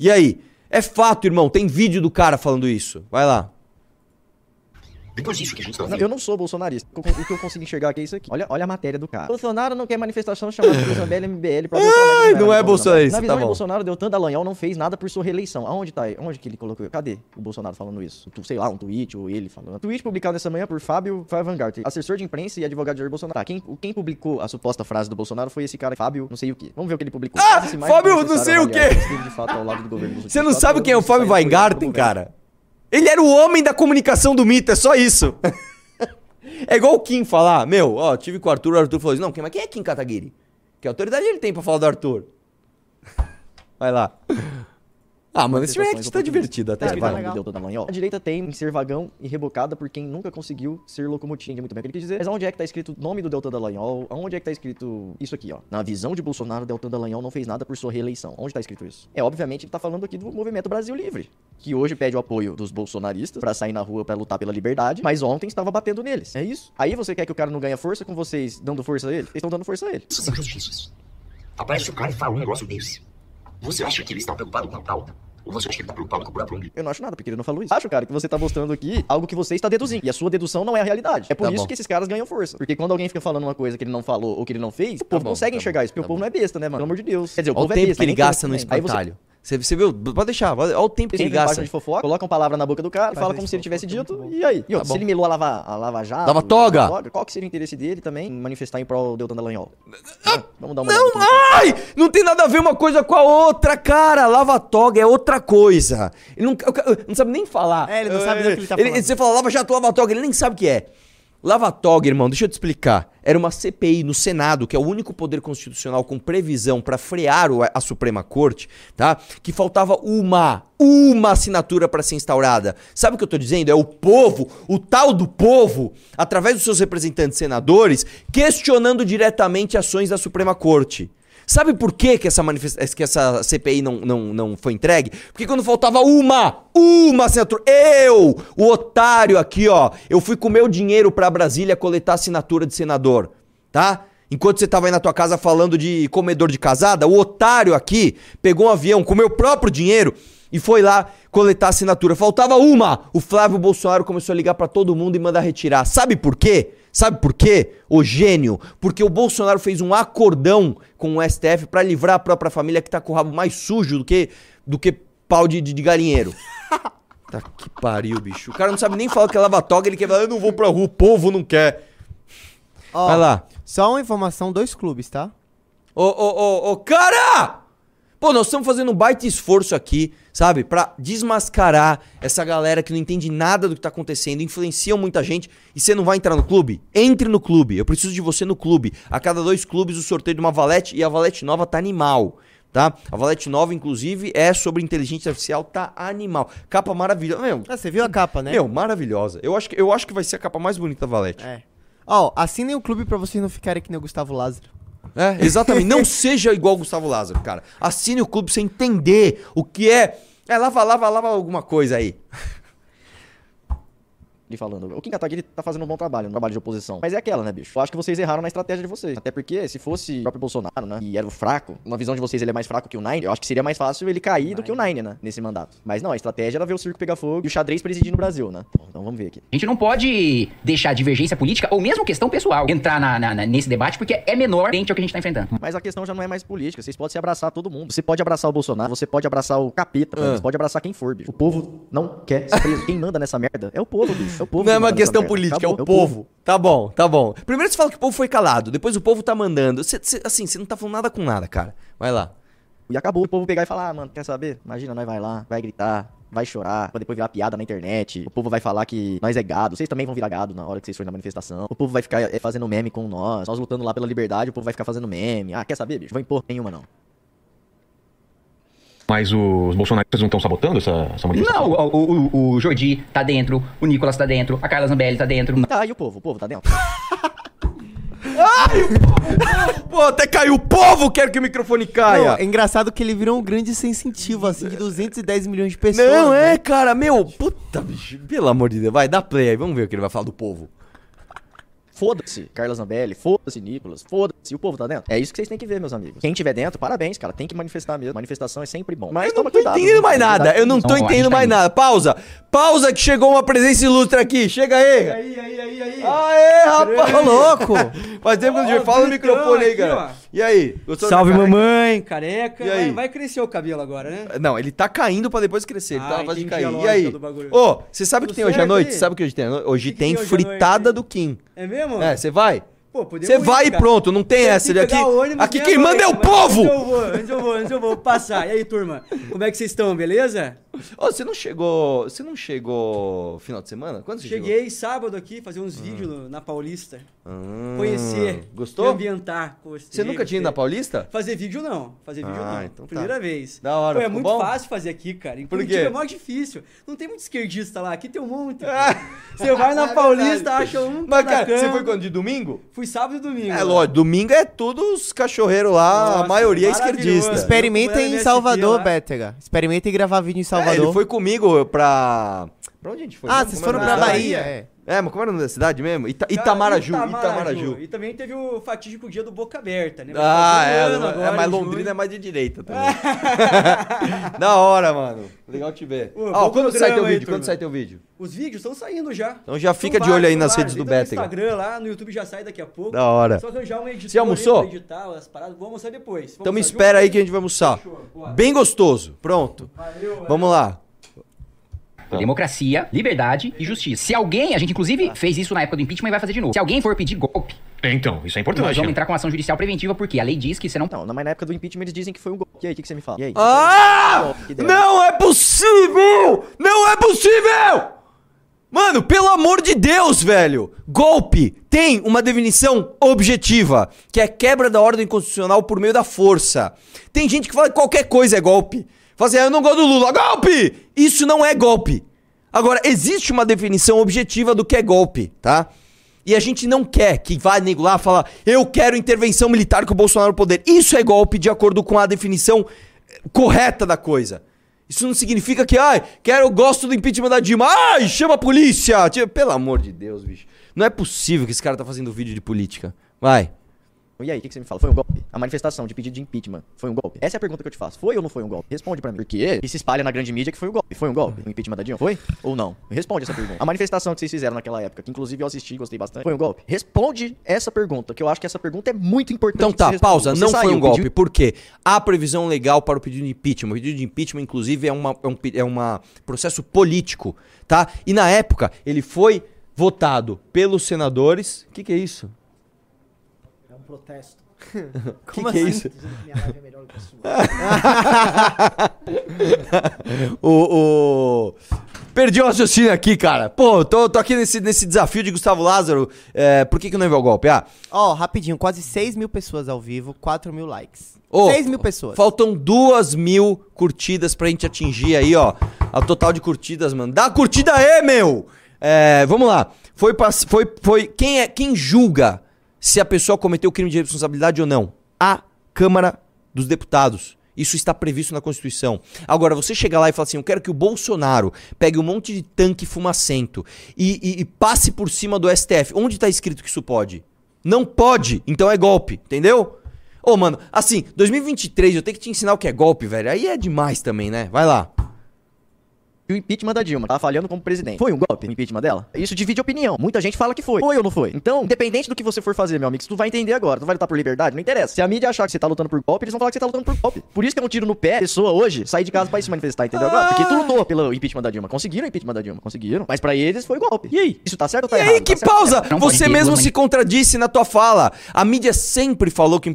S2: E aí? É fato, irmão. Tem vídeo do cara falando isso. Vai lá.
S8: Depois disso que a gente tá
S7: Não,
S8: vendo.
S7: eu não sou bolsonarista. O que eu- o que eu consigo enxergar aqui é isso aqui. Olha, olha a matéria do cara. Bolsonaro não quer manifestação chamada por MBL, MBL pra
S2: Ai, não é bolsonarista,
S7: Na visão
S2: tá
S7: de. Bolsonaro, Deltan Dallagnol não fez nada por sua reeleição. Aonde tá? Onde que ele colocou? Cadê o Bolsonaro falando isso? Tu- Sei lá, um tweet ou ele falando. tweet publicado nessa manhã por Fábio Favangart, assessor de imprensa e advogado de Jair Bolsonaro. Tá, quem, quem publicou a suposta frase do Bolsonaro foi esse cara, Fábio, não sei o quê. Vamos ver o que ele publicou.
S2: Ah,
S7: que
S2: Fábio, não sei o
S7: avaliar
S2: quê.
S7: se esteve de fato ao lado do governo dos
S2: Você não sabe quem é o Fábio
S7: governo.
S2: cara? Ele era o homem da comunicação do mito, é só isso. é igual o Kim falar, meu, ó, tive com o Arthur, o Arthur falou assim, não, mas quem é Kim Kataguiri? Que autoridade ele tem pra falar do Arthur? Vai lá. Ah, mano, esse react tá divertido até,
S7: Tá,
S2: vai.
S1: legal.
S7: Deltan Dallagnol. A direita tem em ser vagão e rebocada por quem nunca conseguiu ser locomotiva. Entendi muito bem o que ele quis dizer. Mas onde é que tá escrito o nome do Deltan Dallagnol? Onde é que tá escrito isso aqui, ó? Na visão de Bolsonaro, Deltan Dallagnol não fez nada por sua reeleição. Onde tá escrito isso? É, obviamente, ele tá falando aqui do Movimento Brasil Livre, que hoje pede o apoio dos bolsonaristas pra sair na rua pra lutar pela liberdade, mas ontem estava batendo neles. É isso. Aí você quer que o cara não ganhe força com vocês dando força a ele? Vocês estão dando força a ele.
S8: Isso são injustiças. Aparece o cara e fala um negócio desse. Você acha que ele está preocupado com a pauta? Ou você acha que ele está preocupado com?
S7: Eu não acho nada, porque ele não falou isso. Acho, cara, que você tá mostrando aqui algo que você está deduzindo. E a sua dedução não é a realidade. É por
S2: Tá
S7: isso
S2: bom.
S7: que esses caras ganham força. Porque quando alguém fica falando uma coisa que ele não falou ou que ele não fez, o povo
S2: bom,
S7: consegue
S2: tá
S7: enxergar
S2: bom,
S7: isso. Porque
S2: tá
S7: o povo
S2: bom.
S7: não é besta, né, mano? Pelo amor de Deus. Quer dizer, o
S2: Olha o
S7: povo é
S2: tempo
S7: besta.
S2: que ele gasta no
S7: também. Aí você
S2: espantalho. Você, você viu? Pode deixar, olha o tempo que ele gasta.
S7: de fofoca, coloca uma palavra na boca do cara e fala como se ele tivesse dito, e aí? E
S2: bom.
S7: se ele melou a lava, a lava jato...
S2: Lava toga.
S7: Qual que seria o interesse dele também em manifestar em prol do Deltan Dallagnol? Vamos dar uma
S2: Não, ai! Não tem nada a ver uma coisa com a outra, cara. Lava toga é outra coisa. Ele não, não sabe nem falar.
S1: É, ele não sabe nem o que ele tá falando.
S2: Você fala lava jato, lava toga, ele nem sabe o que é. Lava Toga, irmão, deixa eu te explicar. Era uma CPI no Senado, que é o único poder constitucional com previsão para frear a Suprema Corte, tá? Que faltava uma, uma assinatura para ser instaurada. Sabe o que eu tô dizendo? É o povo, o tal do povo, através dos seus representantes senadores, questionando diretamente ações da Suprema Corte. Sabe por que, que, essa, que essa CPI não, não, não foi entregue? Porque quando faltava uma, uma assinatura, eu, o otário aqui, ó, eu fui com meu dinheiro pra Brasília coletar assinatura de senador, tá? Enquanto você tava aí na tua casa falando de comedor de casada, o otário aqui pegou um avião com meu próprio dinheiro e foi lá coletar assinatura. Faltava uma. O Flávio Bolsonaro começou a ligar pra todo mundo e mandar retirar. Sabe por quê? Sabe por quê? O gênio. Porque o Bolsonaro fez um acordão com o STF pra livrar a própria família que tá com o rabo mais sujo do que, do que pau de, de, de galinheiro. tá que pariu, bicho. O cara não sabe nem falar que é lava-toga, ele quer falar, eu não vou pra rua, o povo não quer.
S1: Ó,
S2: Vai lá.
S1: Só uma informação, dois clubes, tá?
S2: Ô, ô, ô, ô, cara! Pô, nós estamos fazendo um baita esforço aqui, sabe? Pra desmascarar essa galera que não entende nada do que tá acontecendo, influenciam muita gente. E você não vai entrar no clube? Entre no clube. Eu preciso de você no clube. A cada dois clubes o sorteio de uma valete e a valete nova tá animal. Tá? A valete nova, inclusive, é sobre inteligência artificial, tá animal. Capa maravilhosa. Meu,
S1: Ah, você viu a capa, né?
S2: meu, maravilhosa. Eu acho, que, eu acho que vai ser a capa mais bonita da valete.
S1: É. Ó, assinem o clube pra vocês não ficarem que nem o Gustavo Lázaro.
S2: É, exatamente. Não seja igual o Gustavo Lázaro, cara. Assine o clube pra você entender o que é. É, lava, lava, lava alguma coisa aí.
S7: Ele falando, o Kim Kataguiri tá fazendo um bom trabalho, um trabalho de oposição. Mas é aquela, né, bicho? Eu acho que vocês erraram na estratégia de vocês. Até porque, se fosse o próprio Bolsonaro, né, e era o fraco, na visão de vocês ele é mais fraco que o Nine, eu acho que seria mais fácil ele cair do que o Nine, né, nesse mandato. Mas não, a estratégia era ver o circo pegar fogo e o xadrez presidir no Brasil, né? Bom, Então vamos ver aqui.
S9: A gente não pode deixar a divergência política ou mesmo questão pessoal entrar na- na- na- nesse debate porque é menor frente ao que a gente tá enfrentando.
S7: Mas a questão já não é mais política. Vocês podem se abraçar todo mundo. Você pode abraçar o Bolsonaro, você pode abraçar o capeta,
S2: Ah.
S7: você pode abraçar quem for, bicho. O povo não quer ser preso. Quem manda nessa merda é o povo, bicho. É o povo.
S2: Não é uma
S7: manda nessa
S2: questão
S7: merda.
S2: política, é o
S7: Acabou,
S2: povo. Tá bom, tá bom. Primeiro você fala que o povo foi calado, depois o povo tá mandando. Cê- cê- assim, você não tá falando nada com nada, cara. Vai lá.
S7: E acabou o povo pegar e falar, ah, mano, quer saber? Imagina, nós vai lá, vai gritar, vai chorar, pra depois virar piada na internet. O povo vai falar que nós é gado. Vocês também vão virar gado na hora que vocês forem na manifestação. O povo vai ficar é, fazendo meme com nós. Nós lutando lá pela liberdade, o povo vai ficar fazendo meme. Ah, quer saber, bicho? Vou impor nenhuma, não.
S10: Mas os bolsonaristas não estão sabotando essa, essa manifestação?
S9: Não, o, o, o Jordi tá dentro, o Nicolas tá dentro, a Carla Zambelli tá dentro.
S7: Tá, e o povo? O povo tá dentro?
S2: Pô, até caiu o povo, quero que o microfone
S1: Não,
S2: caia.
S1: é engraçado que ele virou um grande sensitivo, assim, de 210 milhões de pessoas.
S2: Não,
S1: né?
S2: é, cara, meu. Puta, bicho. Pelo amor de Deus. Vai, dá play aí. Vamos ver o que ele vai falar do povo.
S7: Foda-se, Carla Zambelli, foda-se, Nicolas, foda-se, o povo tá dentro. É isso que vocês têm que ver, meus amigos. Quem tiver dentro, parabéns, cara, tem que manifestar mesmo. Manifestação é sempre bom. Mas
S2: Eu não
S7: toma
S2: tô
S7: cuidado.
S2: entendendo mais nada.
S7: Cuidado
S2: Eu não tô.
S9: Não,
S2: entendendo
S9: tá
S2: mais
S9: indo.
S2: nada. Pausa. Pausa que chegou uma presença ilustre aqui. Chega aí.
S11: aí, aí, aí, aí.
S2: Aê, rapaz.
S1: Louco!
S2: Faz tempo que
S11: Ó,
S2: fala no microfone aí, cara.
S11: ó.
S2: E aí?
S11: Salve, mamãe, careca.
S2: E aí?
S11: Vai, vai crescer o cabelo agora, né?
S2: Não, ele tá caindo pra depois crescer. Ele
S11: Ah,
S2: tá na fase de
S11: entendi a
S2: cair. E aí? Ô, você sabe o que tem hoje à
S11: certo
S2: noite? Sabe o que hoje tem? à? Hoje tem
S11: à
S2: fritada do Kim.
S11: É mesmo?
S2: É, você vai? Você vai
S11: ir,
S2: e
S11: cara.
S2: pronto, não tem essa.
S11: que
S2: Aqui, aqui quem manda é o povo!
S11: Antes eu vou, antes eu vou, antes eu vou passar. E aí, turma? Como é que vocês estão, beleza?
S2: Ô, você não chegou. Você não chegou final de semana? Quando você chegou?
S11: Cheguei sábado aqui, fazer uns vídeos no- na Paulista.
S2: Ah,
S11: Conhecer.
S2: Gostou?
S11: Ambientar. Gostei,
S2: Você nunca tinha ido na. Paulista?
S11: Fazer vídeo não. Fazer vídeo
S2: Ah,
S11: não.
S2: então tá.
S11: Primeira vez.
S2: Da hora,
S11: Pô, é muito
S2: bom?
S11: fácil fazer aqui, cara. Em
S2: Por quê?
S11: é mó difícil. Não tem muito esquerdista lá. Aqui tem um monte. pô. Você vai na Paulista, acha um.
S2: Mas, cara, você foi quando? De domingo?
S11: Fui sábado e domingo.
S2: É
S11: lá.
S2: lógico, domingo é tudo os cachorreiros lá, a
S11: Nossa,
S2: maioria é esquerdista.
S1: Experimenta em Salvador. Bétega. Experimenta em gravar vídeo em
S2: É,
S1: Salvador.
S2: ele foi comigo pra. Pra onde a gente foi?
S1: Ah,
S2: mesmo?
S1: vocês
S2: Como
S1: foram pra Bahia, é.
S2: É, mas como era o nome da cidade mesmo? Ita
S11: Cara,
S2: Itamaraju, Itamaraju.
S11: E também teve o fatídico dia do Boca Aberta, né? Vai
S2: Ah,
S11: um
S2: é, é,
S11: agora,
S2: mas
S11: em
S2: Londrina
S11: junho.
S2: é mais de direita também. da hora, mano. Legal te ver.
S11: Ô, bom
S2: quando sai teu
S11: aí,
S2: vídeo?
S11: turma.
S2: Quando sai teu vídeo?
S11: Os vídeos estão saindo já.
S2: Então já fica de olho aí nas redes do
S11: vários.
S2: Bétega.
S11: No Instagram lá, no YouTube já sai daqui a pouco.
S2: Da hora.
S11: Só arranjar uma editora
S2: Você almoçou?
S11: editar as paradas. Vou almoçar depois.
S2: Então me
S11: Vamos
S2: espera
S11: junto?
S2: aí que a gente vai almoçar. Bem gostoso. Pronto. Vamos lá.
S9: Democracia, liberdade e justiça. Se alguém, a gente inclusive fez isso na época do impeachment e vai fazer de novo. Se alguém for pedir golpe,
S10: É, então, isso é
S9: nós
S10: importante.
S9: vamos entrar com ação judicial preventiva porque a lei diz que você não
S7: Não, mas na época do impeachment eles dizem que foi um golpe. E aí, o que, que você me fala? E aí?
S2: Ah! Não é possível! Não é possível! Mano, pelo amor de Deus, velho! Golpe tem uma definição objetiva, que é quebra da ordem constitucional por meio da força. Tem gente que fala que qualquer coisa é golpe. Fala assim, ah, eu não gosto do Lula, golpe! Isso não é golpe. Agora, existe uma definição objetiva do que é golpe, tá? E a gente não quer que vá nego lá falar, eu quero intervenção militar com o Bolsonaro no poder. Isso é golpe de acordo com a definição eh, correta da coisa. Isso não significa que, ai, quero, gosto do impeachment da Dilma. Ai, chama a polícia! Pelo amor de Deus, bicho. Não é possível que esse cara tá fazendo vídeo de política. Vai.
S7: E aí, o que, que você me fala? Foi um golpe? A manifestação de pedido de impeachment foi um golpe? Essa é a pergunta que eu te faço. Foi ou não foi um golpe? Responde pra mim. Porque e se espalha na grande mídia que foi um golpe. Foi um golpe? O impeachment da Dilma? Foi? Ou não? Responde essa pergunta. A manifestação que vocês fizeram naquela época, que inclusive eu assisti e gostei bastante, foi um golpe? Responde essa pergunta, que eu acho que essa pergunta é muito importante.
S2: Então tá, pausa.
S7: Você
S2: Não foi
S7: saiu,
S2: um golpe.
S7: pediu-
S2: Por quê? Há previsão legal para o pedido de impeachment. O pedido de impeachment, inclusive, é, uma, é, um, é uma processo político, tá? E na época, ele foi votado pelos senadores. O que, que é isso?
S11: É protesto.
S2: O que, que é isso?
S11: Dizendo que minha live é melhor que a sua.
S2: o, o- Perdi o raciocínio aqui, cara. Pô, tô, tô aqui nesse, nesse desafio de Gustavo Lázaro. É, por que, que não enviou o golpe? Ah,
S1: Ó, rapidinho, quase 6 mil pessoas ao vivo, 4 mil likes.
S2: Ô,
S1: 6 mil pessoas.
S2: Faltam duas mil curtidas pra gente atingir aí, ó. A total de curtidas, mano. Dá curtida aí, meu! É, vamos lá. Foi, foi, foi quem é quem julga se a pessoa cometeu crime de responsabilidade ou não? A Câmara dos Deputados. Isso está previsto na Constituição. Agora, você chega lá e fala assim: eu quero que o Bolsonaro pegue um monte de tanque fumacento e, e- e passe por cima do STF. Onde tá escrito que isso pode? Não pode, então é golpe, entendeu? Ô, mano, assim, 2023 eu tenho que te ensinar o que é golpe, velho. Aí é demais também, né? Vai lá.
S7: E o impeachment da Dilma tava falhando como presidente. Foi um golpe o impeachment dela? Isso divide opinião. Muita gente fala que foi. Foi ou não foi? Então, independente do que você for fazer, meu amigo, se tu vai entender agora, tu vai lutar por liberdade, não interessa. Se a mídia achar que você tá lutando por golpe, eles vão falar que você tá lutando por golpe. Por isso que é um tiro no pé, pessoa hoje sair de casa pra ir se manifestar, entendeu agora? Porque tu lutou pelo impeachment da Dilma. Conseguiram o impeachment da Dilma, conseguiram. Mas pra eles foi golpe. E aí? Isso tá certo ou tá
S2: E
S7: errado?
S2: aí, que
S7: Tá certo tá
S2: pausa!
S9: pode
S2: Você mesmo se contradisse na tua fala. A mídia sempre falou que o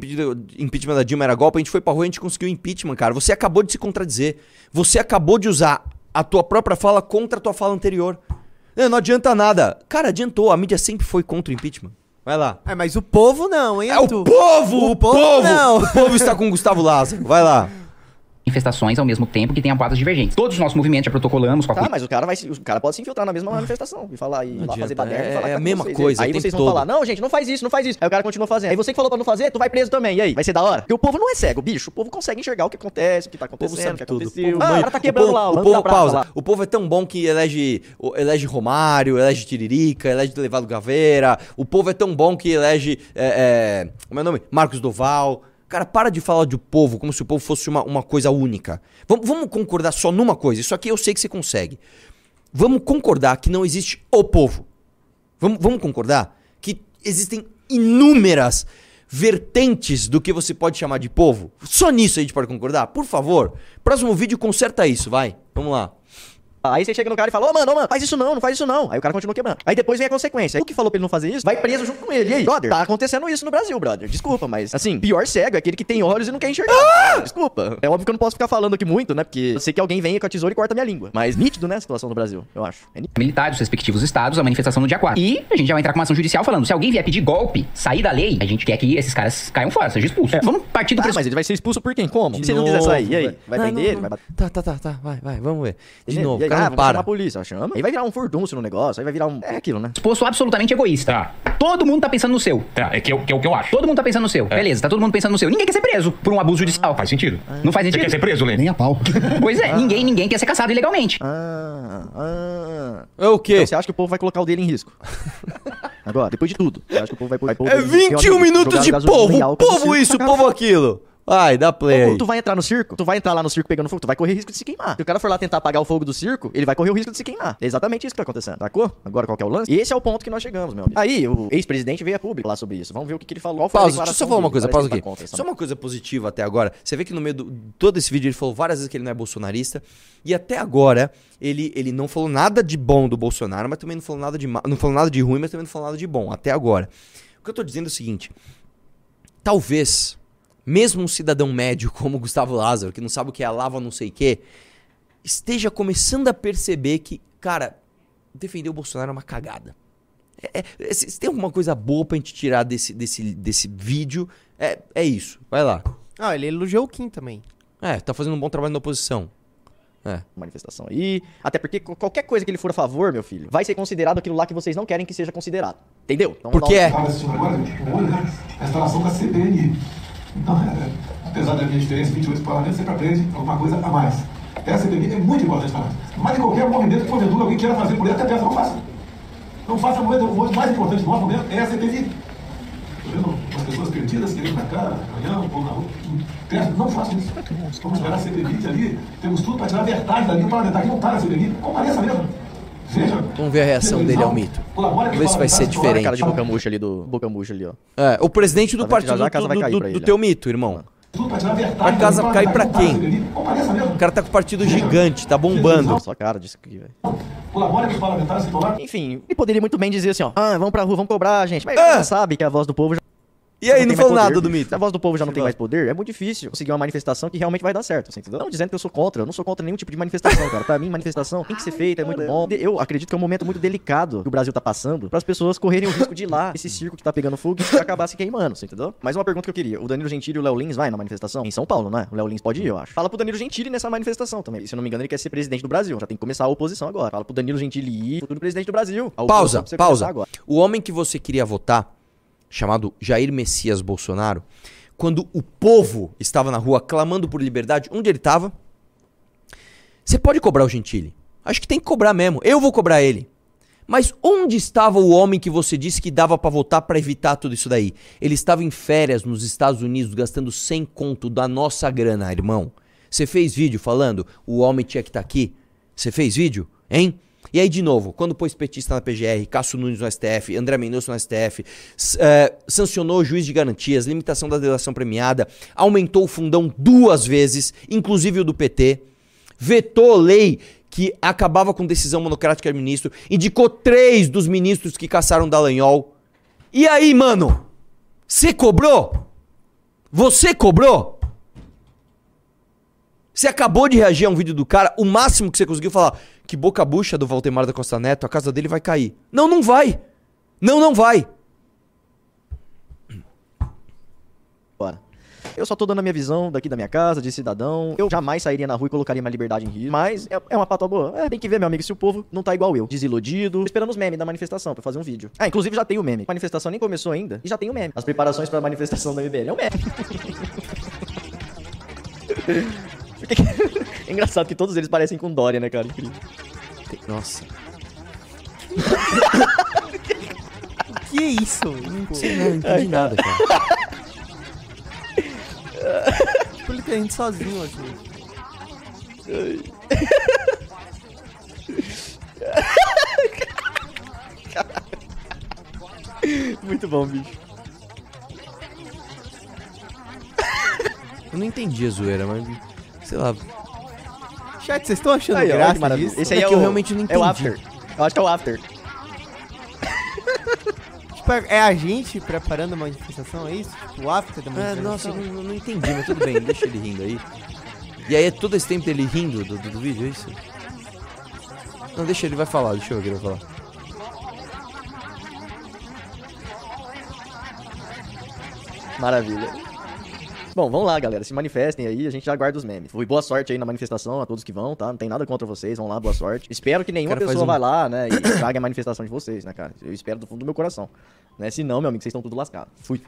S2: impeachment da Dilma era golpe, a gente foi pra rua e a gente conseguiu o impeachment, cara. Você acabou de se contradizer. Você acabou de usar a tua própria fala contra a tua fala anterior. Não, não adianta nada. Cara, adiantou. A mídia sempre foi contra o impeachment. Vai lá.
S1: É, mas o povo não, hein,
S2: É o povo! O, povo!
S1: não.
S2: O povo está com o Gustavo Lázaro. Vai lá.
S9: Manifestações ao mesmo tempo que tenham pautas divergentes. Todos os nossos movimentos já protocolamos com a
S7: Tá, mas o cara vai se- o cara pode se infiltrar na mesma manifestação e falar e lá
S2: adianta,
S7: fazer baderna
S2: é-
S7: e falar
S2: é
S7: que
S2: a mesma
S7: vocês.
S2: coisa, o
S7: Aí
S2: tempo
S7: vocês vão
S2: todo.
S7: falar: "Não, gente, não faz isso, não faz isso". Aí o cara continua fazendo. Aí você que falou pra não fazer, tu vai preso também. E aí, vai ser da hora? Porque o povo não é cego, bicho. O povo consegue enxergar o que acontece, o que tá
S2: O povo
S7: acontecendo, o
S2: sabe
S7: que
S2: tudo.
S7: aconteceu.
S2: O povo
S7: Ah, o
S2: manja.
S7: cara tá quebrando
S2: povo,
S7: lá,
S2: o
S7: ângulo
S2: povo,
S7: da praça
S2: pausa.
S7: lá.
S2: O povo é tão bom que elege, o- elege Romário, elege Tiririca, elege Levado Gaveira. O povo é tão bom que elege. É, é, como é o nome? Marcos Doval. Cara, para de falar de povo como se o povo fosse uma, uma coisa única. Vamos, vamos concordar só numa coisa. Isso aqui eu sei que você consegue. Vamos concordar que não existe o povo. Vamos, vamos concordar que existem inúmeras vertentes do que você pode chamar de povo? Só nisso a gente pode concordar? Por favor. Próximo vídeo conserta isso, vai. Vamos lá.
S7: Aí você chega no cara e fala, ô mano, ô mano, faz isso não, não faz isso não. Aí o cara continua quebrando. Aí depois vem a consequência. Aí o que falou pra ele não fazer isso, vai preso junto com ele. E aí, brother, tá acontecendo isso no Brasil, brother. Desculpa, mas assim, pior cego é aquele que tem olhos e não quer enxergar.
S2: Ah!
S7: Desculpa. É óbvio que eu não posso ficar falando aqui muito, né? Porque eu sei que alguém vem com a tesoura e corta minha língua. Mas nítido, né, a situação do Brasil, eu acho. É
S9: militares dos respectivos estados a manifestação no dia 4. E a gente já vai entrar com uma ação judicial falando, se alguém vier pedir golpe, sair da lei, a gente quer que esses caras caiam fora, sejam expulsos. Vamos partir do
S7: Ah, mas ele vai ser expulso por quem? Como?
S2: De
S7: Se ele não quiser
S2: novo,
S7: sair, e aí? Vai
S2: Não,
S7: prender
S2: não,
S7: ele? Vai.
S2: Tá, tá, tá, tá. Vai, vai, vamos ver. De
S7: nele?
S2: novo,
S7: E
S2: cara
S7: ah,
S2: não para.
S7: chamar a polícia, chama. Aí vai virar um furdúncio no negócio, aí vai virar um... É aquilo, né?
S9: Disposto absolutamente egoísta. Todo mundo tá pensando no seu.
S10: Tá, é que, é o- que é o que eu acho.
S9: Todo mundo tá pensando no seu. Beleza, tá todo mundo pensando no seu. Ninguém quer ser preso por um abuso judicial.
S10: Faz sentido.
S9: Não faz
S10: Você
S9: sentido?
S10: quer ser preso, Lênin?
S9: Nem a pau. Pois é, ninguém, ninguém quer ser caçado ilegalmente.
S7: Ah, ah...
S2: É o quê?
S7: Então você acha que o povo vai colocar o dele em risco? Agora, depois de tudo. Você acha que o povo vai, vai pôr o
S2: É
S7: dele em risco?
S2: 21
S7: Meu amigo,
S2: minutos de povo. Povo isso,
S7: tacaram
S2: povo aquilo. Vai, dá play aí.
S7: tu vai entrar no circo? Tu vai entrar lá no circo pegando fogo? Tu vai correr risco de se queimar. Se o cara for lá tentar apagar o fogo do circo, ele vai correr o risco de se queimar. É exatamente isso que tá acontecendo, sacou? Agora qual que é o lance? Esse é o ponto que nós chegamos, meu amigo. Aí, o ex-presidente veio a público falar sobre isso. Vamos ver o que, que ele falou.
S2: Pausa, deixa eu só falar uma coisa, pausa aqui.
S7: tá
S2: Só uma coisa positiva até agora. Você vê que no meio de todo esse vídeo ele falou várias vezes que ele não é bolsonarista. E até agora ele, ele não falou nada de bom do Bolsonaro, mas também não falou nada de não falou nada de ruim, mas também não falou nada de bom. Até agora. O que eu tô dizendo é o seguinte. Talvez, mesmo um cidadão médio como o Gustavo Lázaro, que não sabe o que é a lava não sei o quê, esteja começando a perceber que, cara, defender o Bolsonaro é uma cagada. É, é- se se tem alguma coisa boa pra gente tirar desse, desse, desse vídeo, é, é isso. Vai lá.
S1: Ah, ele elogiou o Kim também.
S2: É, tá fazendo um bom trabalho na oposição. É.
S7: manifestação aí. Até porque qualquer coisa que ele for a favor, meu filho, vai ser considerado aquilo lá que vocês não querem que seja considerado. Entendeu? Então,
S2: Porque é.
S12: Né? A instalação da CPMI. Então, é, apesar da minha experiência, 28 parlamentos, sempre aprende alguma coisa a mais. Essa é muito importante para nós. Mas em qualquer movimento que porventura alguém queira fazer por ele, até peça, não faça. Não faça o movimento, o movimento mais importante do nosso momento é a CPMI. Estou vendo umas pessoas perdidas querendo pra cá, amanhã, pouco na rua. Não façam isso. Vamos esperar a CPMI ali. Temos tudo para tirar a verdade dali. O parlamentar que não está na CPMI, compareça mesmo.
S2: Vamos ver a reação dele ao mito. Vamos ver se vai ser
S7: a
S2: diferente.
S7: cara de ali do boca murcha ali, ó.
S2: É, o presidente do partido do,
S7: vai cair
S2: do- do
S7: ele,
S2: teu mito, irmão.
S12: A
S2: casa cair pra quem? O cara tá com o partido gigante, tá bombando.
S7: Só cara disso aqui, velho.
S12: Que lá.
S7: Enfim, ele poderia muito bem dizer assim, ó. Ah, vamos pra rua, vamos cobrar, gente. Mas
S2: Ah!
S7: você sabe que a voz do povo já.
S2: E aí, não
S7: mais
S2: falou nada do mito?
S7: Se a voz do povo já não tem mais poder, é muito difícil conseguir uma manifestação que realmente vai dar certo, entendeu? Não dizendo que eu sou contra, eu não sou contra nenhum tipo de manifestação, cara. Pra mim, manifestação tem que ser feita, é muito bom. Eu acredito que é um momento muito delicado que o Brasil tá passando para as pessoas correrem o risco de ir lá, esse circo que tá pegando fogo e acabar se queimando, você entendeu? Mais uma pergunta que eu queria. O Danilo Gentili e o Léo Lins vai na manifestação? Em São Paulo, não é? O Léo Lins pode ir, eu acho. Fala pro Danilo Gentili nessa manifestação também. Se eu não me engano, ele quer ser presidente do Brasil. Já tem que começar a oposição agora. Fala pro Danilo Gentili ir, futuro presidente do Brasil.
S2: Pausa, pausa.
S7: agora.
S2: O homem que você queria votar, chamado Jair Messias Bolsonaro, quando o povo estava na rua clamando por liberdade, onde ele estava? Você pode cobrar o Gentili. Acho que tem que cobrar mesmo. Eu vou cobrar ele. Mas onde estava o homem que você disse que dava pra votar pra evitar tudo isso daí? Ele estava em férias nos Estados Unidos gastando 100 conto da nossa grana, irmão. Você fez vídeo falando o homem tinha que estar aqui? Você fez vídeo? Hein? E aí, de novo, quando pôs petista na PGR, Cássio Nunes no STF, André Mendonça no STF, s- eh, sancionou o juiz de garantias, limitação da delação premiada, aumentou o fundão duas vezes, inclusive o do PT, vetou lei que acabava com decisão monocrática do ministro, indicou três dos ministros que caçaram Dallagnol. E aí, mano? Você cobrou? Você cobrou? Você acabou de reagir a um vídeo do cara, o máximo que você conseguiu falar que boca bucha do Valdemar da Costa Neto, a casa dele vai cair. Não, não vai. Não, não vai.
S7: Bora. Eu só tô dando a minha visão daqui da minha casa, de cidadão. Eu jamais sairia na rua e colocaria minha liberdade em risco. Mas é, é uma patua boa. É, tem que ver, meu amigo, se o povo não tá igual eu. Desiludido. Tô esperando os memes da manifestação pra fazer um vídeo. Ah, inclusive já tem o meme. A manifestação nem começou ainda e já tem o meme. As preparações pra manifestação da MBL. É um meme. É engraçado que todos eles parecem com Dória, né, cara? Incrível.
S2: Nossa.
S1: Que é isso? Não
S2: sei, não, não entendi nada, cara.
S1: Ele tá indo sozinho aqui.
S7: Muito bom, bicho.
S2: Eu não entendi a zoeira, mas. Sei lá.
S1: Chat, vocês estão achando
S7: Aí, ó, olha
S1: graça
S7: maravilha.
S1: disso?
S7: Esse aí é,
S2: É
S7: o,
S2: que eu realmente não
S7: É o
S2: entendi.
S7: after. Eu acho que é o after.
S1: Tipo, é é a gente preparando a manifestação, é isso? Tipo, o after da
S2: É,
S1: manifestação?
S2: nossa, eu não, não entendi, mas tudo bem, deixa ele rindo aí. E aí é todo esse tempo dele rindo do, do, do vídeo, é isso? Não, deixa ele vai falar, deixa eu ver o que ele vai falar.
S7: Maravilha. Bom, vamos lá, galera. Se manifestem aí, a gente já aguarda os memes. Foi boa sorte aí na manifestação a todos que vão, tá? Não tem nada contra vocês, vão lá, boa sorte. Espero que nenhuma pessoa
S2: um-
S7: vai lá, né, e traga a manifestação de vocês, né, cara? Eu espero do fundo do meu coração. Né? Se não, meu amigo, vocês estão tudo lascados. Fui.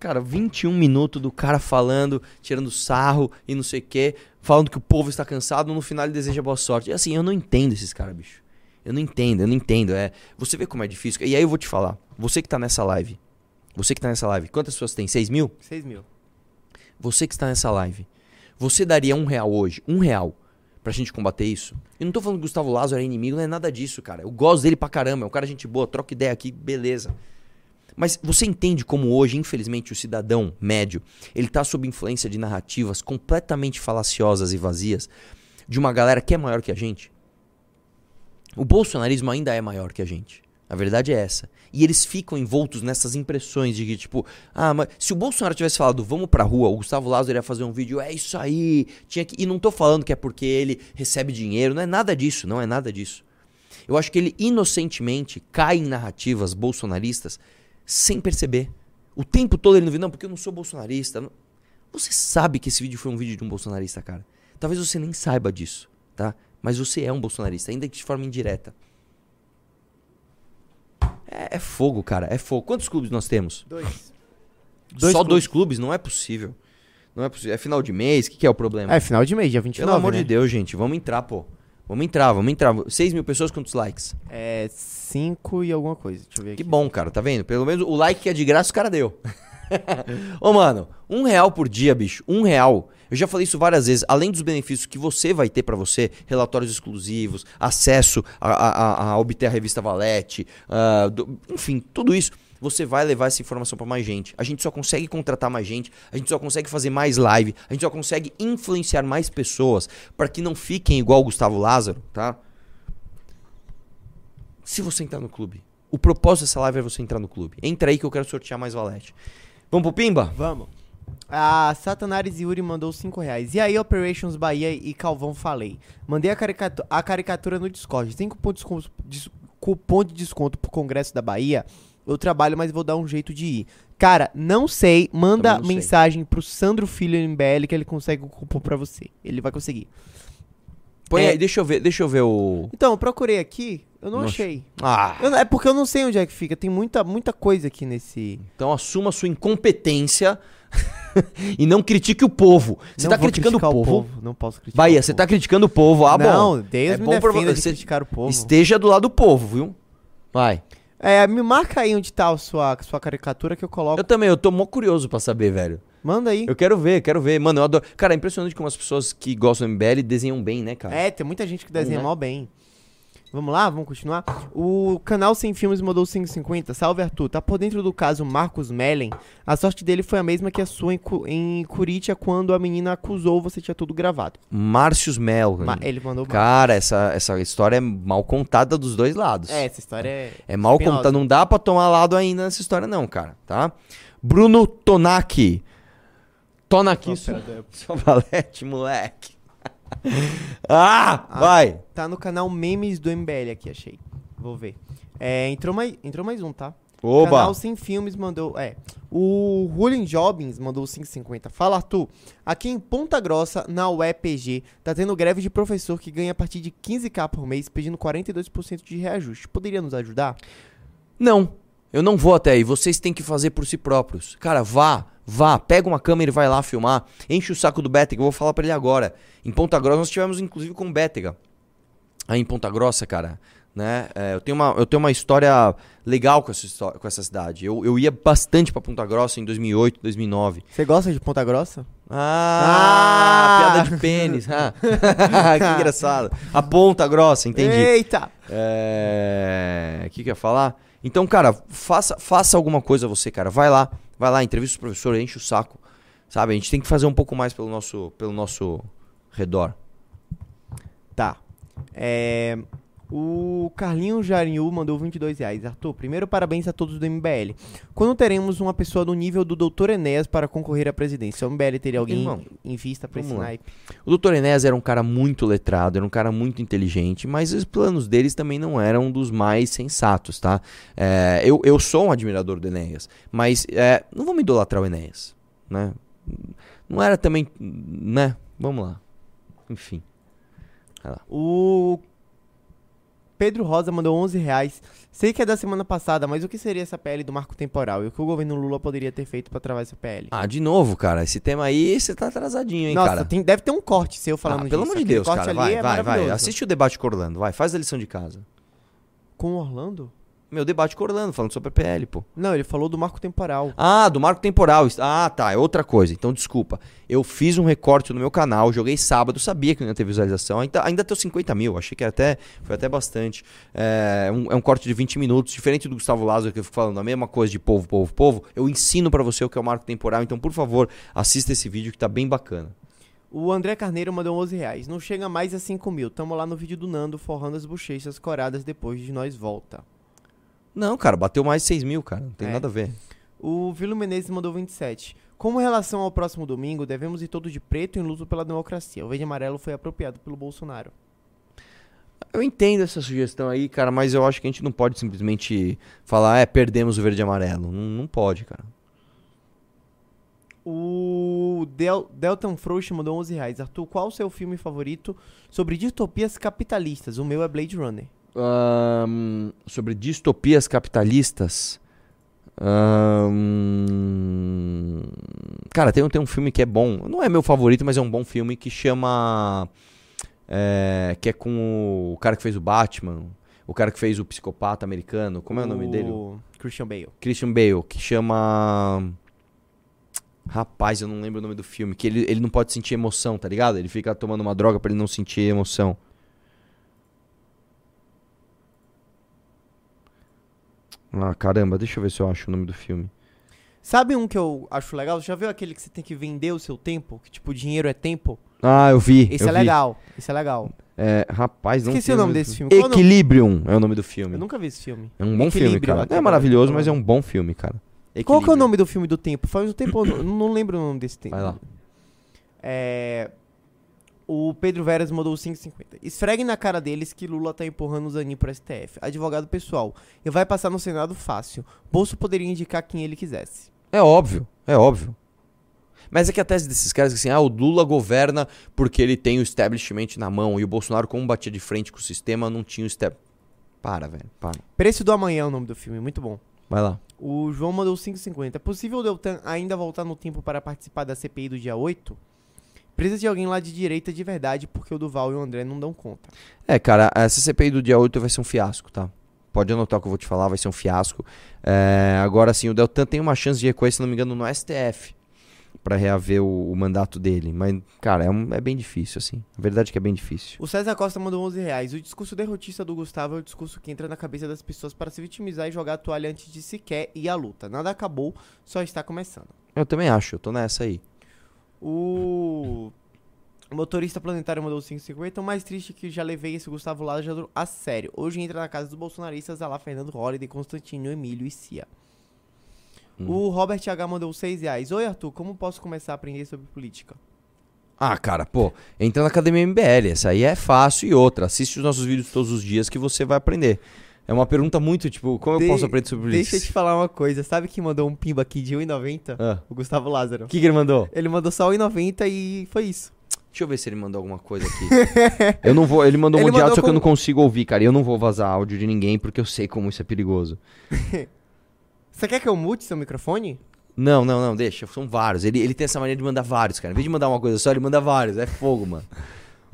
S2: Cara, 21 minutos do cara falando, tirando sarro e não sei o quê, falando que o povo está cansado, no final ele deseja boa sorte. E assim, eu não entendo esses caras, bicho. Eu não entendo, eu não entendo. É, você vê como é difícil. E aí eu vou te falar, você que tá nessa live, você que tá nessa live, quantas pessoas tem? 6 mil?
S1: 6 mil.
S2: Você que está nessa live, você daria um real hoje, um real, pra gente combater isso? Eu não tô falando que o Gustavo Lázaro é inimigo, não é nada disso, cara. Eu gosto dele pra caramba, é um cara gente boa, troca ideia aqui, beleza. Mas você entende como hoje, infelizmente, o cidadão médio, ele tá sob influência de narrativas completamente falaciosas e vazias de uma galera que é maior que a gente? O bolsonarismo ainda é maior que a gente. A verdade é essa. E eles ficam envoltos nessas impressões de que, tipo, ah, mas se o Bolsonaro tivesse falado, vamos pra rua, o Gustavo Lázaro ia fazer um vídeo, é isso aí, tinha que. E não tô falando que é porque ele recebe dinheiro, não é nada disso, não é nada disso. Eu acho que ele inocentemente cai em narrativas bolsonaristas sem perceber. O tempo todo ele não vê, não, porque eu não sou bolsonarista. Você sabe que esse vídeo foi um vídeo de um bolsonarista, cara. Talvez você nem saiba disso, tá? Mas você é um bolsonarista, ainda que de forma indireta. É, é fogo, cara, é fogo. Quantos clubes nós temos?
S1: Dois.
S2: Só dois clubes? Não é possível. Não é possível. É final de mês? O que, que é o problema?
S1: É, final de mês, dia 29,
S2: Pelo amor
S1: né?
S2: de Deus, gente. Vamos entrar, pô. Vamos entrar, vamos entrar. 6 mil pessoas, quantos likes?
S1: É, cinco e alguma coisa. Deixa eu ver aqui.
S2: Que bom, cara, tá vendo? Pelo menos o like que é de graça o cara deu. Ô, mano, um real por dia, bicho. Um real. Eu já falei isso várias vezes. Além dos benefícios que você vai ter pra você, relatórios exclusivos, acesso a, a- a- obter a revista Valete, ah, do- enfim, tudo isso. Você vai levar essa informação pra mais gente. A gente só consegue contratar mais gente, a gente só consegue fazer mais live, a gente só consegue influenciar mais pessoas pra que não fiquem igual o Gustavo Lázaro, tá? se você entrar no clube. O propósito dessa live é você entrar no clube. Entra aí que eu quero sortear mais valete. Vamos pro Pimba?
S1: Vamos. A Satanares Yuri mandou 5 reais. E aí, Operations Bahia e Calvão falei. Mandei a, caricatu- a caricatura no Discord. Tem cupom de, cupom de desconto pro Congresso da Bahia. Eu trabalho, mas vou dar um jeito de ir. Cara, não sei. Manda
S2: não sei.
S1: mensagem pro Sandro Filho MBL que ele consegue o cupom pra você. Ele vai conseguir.
S2: Põe
S1: É.
S2: aí, deixa eu ver, deixa eu ver o.
S1: Então, eu procurei aqui. Eu não
S2: Não
S1: achei.
S2: Ah.
S1: Eu não- é porque eu não sei onde é que fica. Tem muita, muita coisa aqui nesse.
S2: Então assuma sua incompetência e não critique o povo. Você
S1: Não
S2: tá criticando o povo.
S1: povo, não posso criticar
S2: Bahia, você tá criticando o povo. Ah, bom.
S1: Não, Deus me
S2: bom pra
S1: de
S2: você-
S1: criticar o povo.
S2: Esteja do lado do povo, viu? Vai.
S1: É, me marca aí onde tá a sua, sua caricatura que eu coloco.
S2: Eu também, eu tô mó curioso pra saber, velho.
S1: Manda aí.
S2: Eu quero ver, quero ver. Mano, eu adoro. Cara, é impressionante como as pessoas que gostam do MBL desenham bem, né, cara?
S1: É, tem muita gente que desenha
S2: Né?
S1: mal bem. Vamos lá, vamos continuar? O canal Sem Filmes mandou 550. Salve, Arthur. Tá por dentro do caso Marcos Mellen? A sorte dele foi a mesma que a sua em, Cu- em Curitiba quando a menina acusou você tinha tudo gravado.
S2: Márcios Mel.
S1: Ma- ele mandou
S2: Cara, essa, essa história é mal contada dos dois lados.
S1: É, essa história é.
S2: É mal
S1: espinhosa.
S2: contada. Não dá pra tomar lado ainda nessa história, não, cara. Tá? Bruno Tonaki. Tonaki, isso. Só valete, moleque. ah, vai.
S1: Tá no canal Memes do MBL aqui, achei. Vou ver. É, entrou mais, entrou mais um, tá?
S2: Oba.
S1: Canal Sem Filmes mandou. É. O Julian Jobins mandou 5,50. Fala, Arthur. Aqui em Ponta Grossa, na UEPG, tá tendo greve de professor que ganha a partir de 15k por mês, pedindo 42% de reajuste. Poderia nos ajudar?
S2: Não, eu não vou até aí. Vocês têm que fazer por si próprios. Cara, vá, vá, pega uma câmera e vai lá filmar. Enche o saco do Bétega, eu vou falar pra ele agora. Em Ponta Grossa nós tivemos inclusive com o Bétega. Aí em Ponta Grossa, cara, né? é, eu, tenho uma, eu tenho uma história legal com essa, com essa cidade. Eu, eu ia bastante pra Ponta Grossa em 2008, 2009.
S1: Você gosta de Ponta Grossa?
S2: Ah,
S1: Ah!
S2: piada de pênis. ah. que engraçado. A Ponta Grossa, entendi.
S1: Eita!
S2: É. O que, que eu ia falar? Então, cara, faça, faça alguma coisa você, cara. Vai lá, vai lá, entrevista os professores, enche o saco. Sabe? A gente tem que fazer um pouco mais pelo nosso, pelo nosso redor.
S1: Tá. É. O Carlinho Jarinhu mandou 22 reais. Arthur, primeiro parabéns a todos do MBL. Quando teremos uma pessoa do nível do Dr. Enéas para concorrer à presidência? O MBL teria alguém
S2: Irmão,
S1: em vista pra esse naipe?
S2: O Dr. Enéas era um cara muito letrado, era um cara muito inteligente, mas os planos deles também não eram dos mais sensatos, tá? É, eu, eu sou um admirador do Enéas, mas é, não vamos idolatrar o Enéas, né? Não era também, né? Vamos lá. Enfim.
S1: O Pedro Rosa mandou 11 reais. Sei que é da semana passada, mas o que seria essa PL do marco temporal? E o que o governo Lula poderia ter feito pra travar essa PL?
S2: Ah, de novo, cara, esse tema aí você tá atrasadinho, hein,
S1: Nossa,
S2: cara?
S1: tem- deve ter um corte seu falando
S2: Ah, pelo
S1: disso.
S2: amor de Deus,
S1: corte
S2: cara,
S1: ali
S2: vai,
S1: é
S2: vai, vai.
S1: maravilhoso.
S2: Assiste o debate com Orlando, vai, faz a lição de casa.
S1: Com o Orlando?
S2: Meu debate com Orlando, falando sobre a PL, pô.
S1: Não, ele falou do marco temporal.
S2: Ah, do marco temporal. Ah, tá, é outra coisa. Então, desculpa. Eu fiz um recorte no meu canal, joguei sábado, sabia que não ia ter visualização. Ainda, ainda tem 50 mil, achei que até, foi até bastante. É um, é um corte de 20 minutos, diferente do Gustavo Lázaro, que eu fico falando a mesma coisa de povo, povo, povo. Eu ensino pra você o que é o marco temporal, então, por favor, assista esse vídeo que tá bem bacana.
S1: O André Carneiro mandou 11 reais. Não chega mais a 5 mil. Tamo lá no vídeo do Nando forrando as bochechas coradas depois de nós volta.
S2: Não, cara, bateu mais de 6 mil, cara. Não tem
S1: É.
S2: nada a ver.
S1: O Vilo Menezes mandou 27. Como relação ao próximo domingo, devemos ir todos de preto em luto pela democracia. O verde amarelo foi apropriado pelo Bolsonaro.
S2: Eu entendo essa sugestão aí, cara, mas eu acho que a gente não pode simplesmente falar, é, perdemos o verde e amarelo. Não, não pode, cara.
S1: O Del Delton Frost mandou 11 reais. Arthur, qual o seu filme favorito sobre distopias capitalistas? O meu é Blade Runner.
S2: Ahn, sobre distopias capitalistas. Ahn, cara, tem, um- tem um filme que é bom. Não é meu favorito, mas é um bom filme que chama. é, que é com o cara que fez o Batman. O cara que fez o psicopata americano. Como é o nome dele?
S1: O Christian Bale.
S2: Christian Bale, que chama. Rapaz, eu não lembro o nome do filme. Que ele, ele não pode sentir emoção, tá ligado? Ele fica tomando uma droga pra ele não sentir emoção. Ah, caramba, deixa eu ver se eu acho o nome do filme.
S1: Sabe um que eu acho legal? Já viu aquele que você tem que vender o seu tempo? Que tipo, dinheiro é tempo?
S2: Ah, eu vi.
S1: Esse
S2: eu
S1: é
S2: vi.
S1: legal. Esse é legal.
S2: É, rapaz, não
S1: Esqueci o nome desse filme. Qual é?
S2: Equilibrium é o nome do filme.
S1: Eu nunca vi esse filme.
S2: É um bom filme,
S1: Equilíbrio,
S2: cara.
S1: aqui
S2: Não é maravilhoso, mas é um bom filme, cara.
S1: Qual que é o
S2: Equilíbrio.
S1: nome do filme do tempo? Faz um tempo, eu não, não lembro o nome desse tempo.
S2: Vai lá.
S1: É. O Pedro Veras mandou 5,50. Esfreguem na cara deles que Lula tá empurrando o Zanin pro STF. Advogado pessoal. E vai passar no Senado fácil. Bolso poderia indicar quem ele quisesse.
S2: É óbvio, é óbvio. Mas é que a tese desses caras é assim, ah, o Lula governa porque ele tem o establishment na mão e o Bolsonaro, como batia de frente com o sistema, não tinha o establishment. Para, velho, para.
S1: Preço do Amanhã é o nome do filme. Muito bom.
S2: Vai lá.
S1: O João mandou 5,50. É possível o Deltan ainda voltar no tempo para participar da CPI do dia 8? Precisa de alguém lá de direita de verdade, porque o Duval e o André não dão conta.
S2: É, cara, essa CPI do dia 8 vai ser um fiasco, tá? Pode anotar o que eu vou te falar, vai ser um fiasco. É, agora sim, o Deltan tem uma chance de recorrer, se não me engano, no STF pra reaver o, o mandato dele. Mas, cara, é, um- é bem difícil, assim. A verdade é que é bem difícil.
S1: O César Costa mandou 11 reais. O discurso derrotista do Gustavo é o discurso que entra na cabeça das pessoas para se vitimizar e jogar a toalha antes de sequer ir à luta. Nada acabou, só está começando.
S2: Eu também acho, eu tô nessa aí.
S1: O motorista planetário mandou 5,50. O mais triste é que já levei esse Gustavo Lázaro a sério. Hoje entra na casa dos bolsonaristas a lá Fernando Holliday, Constantino, Emílio e Cia. O Robert H mandou 6 reais. Oi, Arthur, como posso começar a aprender sobre política?
S2: Ah, cara, pô, entra na Academia MBL, essa aí é fácil e outra. Assiste os nossos vídeos todos os dias que você vai aprender. É uma pergunta muito, tipo, como
S1: De-
S2: eu posso aprender sobre
S1: Deixa eu
S2: isso?
S1: te falar uma coisa. Sabe quem mandou um pimba aqui de 1,90?
S2: Ah.
S1: O Gustavo Lázaro.
S2: O que, que ele mandou?
S1: Ele mandou só 1,90 e foi isso.
S2: Deixa eu ver se ele mandou alguma coisa aqui. eu não vou, ele mandou um
S1: Ele
S2: de áudio,
S1: mandou
S2: só que eu
S1: com-
S2: não consigo ouvir, cara. E eu não vou vazar áudio de ninguém porque eu sei como isso é perigoso.
S1: Você quer que eu mute seu microfone?
S2: Não, não, não, deixa. São vários. Ele, ele tem essa mania de mandar vários, cara. Em vez de mandar uma coisa só, ele manda vários. É fogo, mano.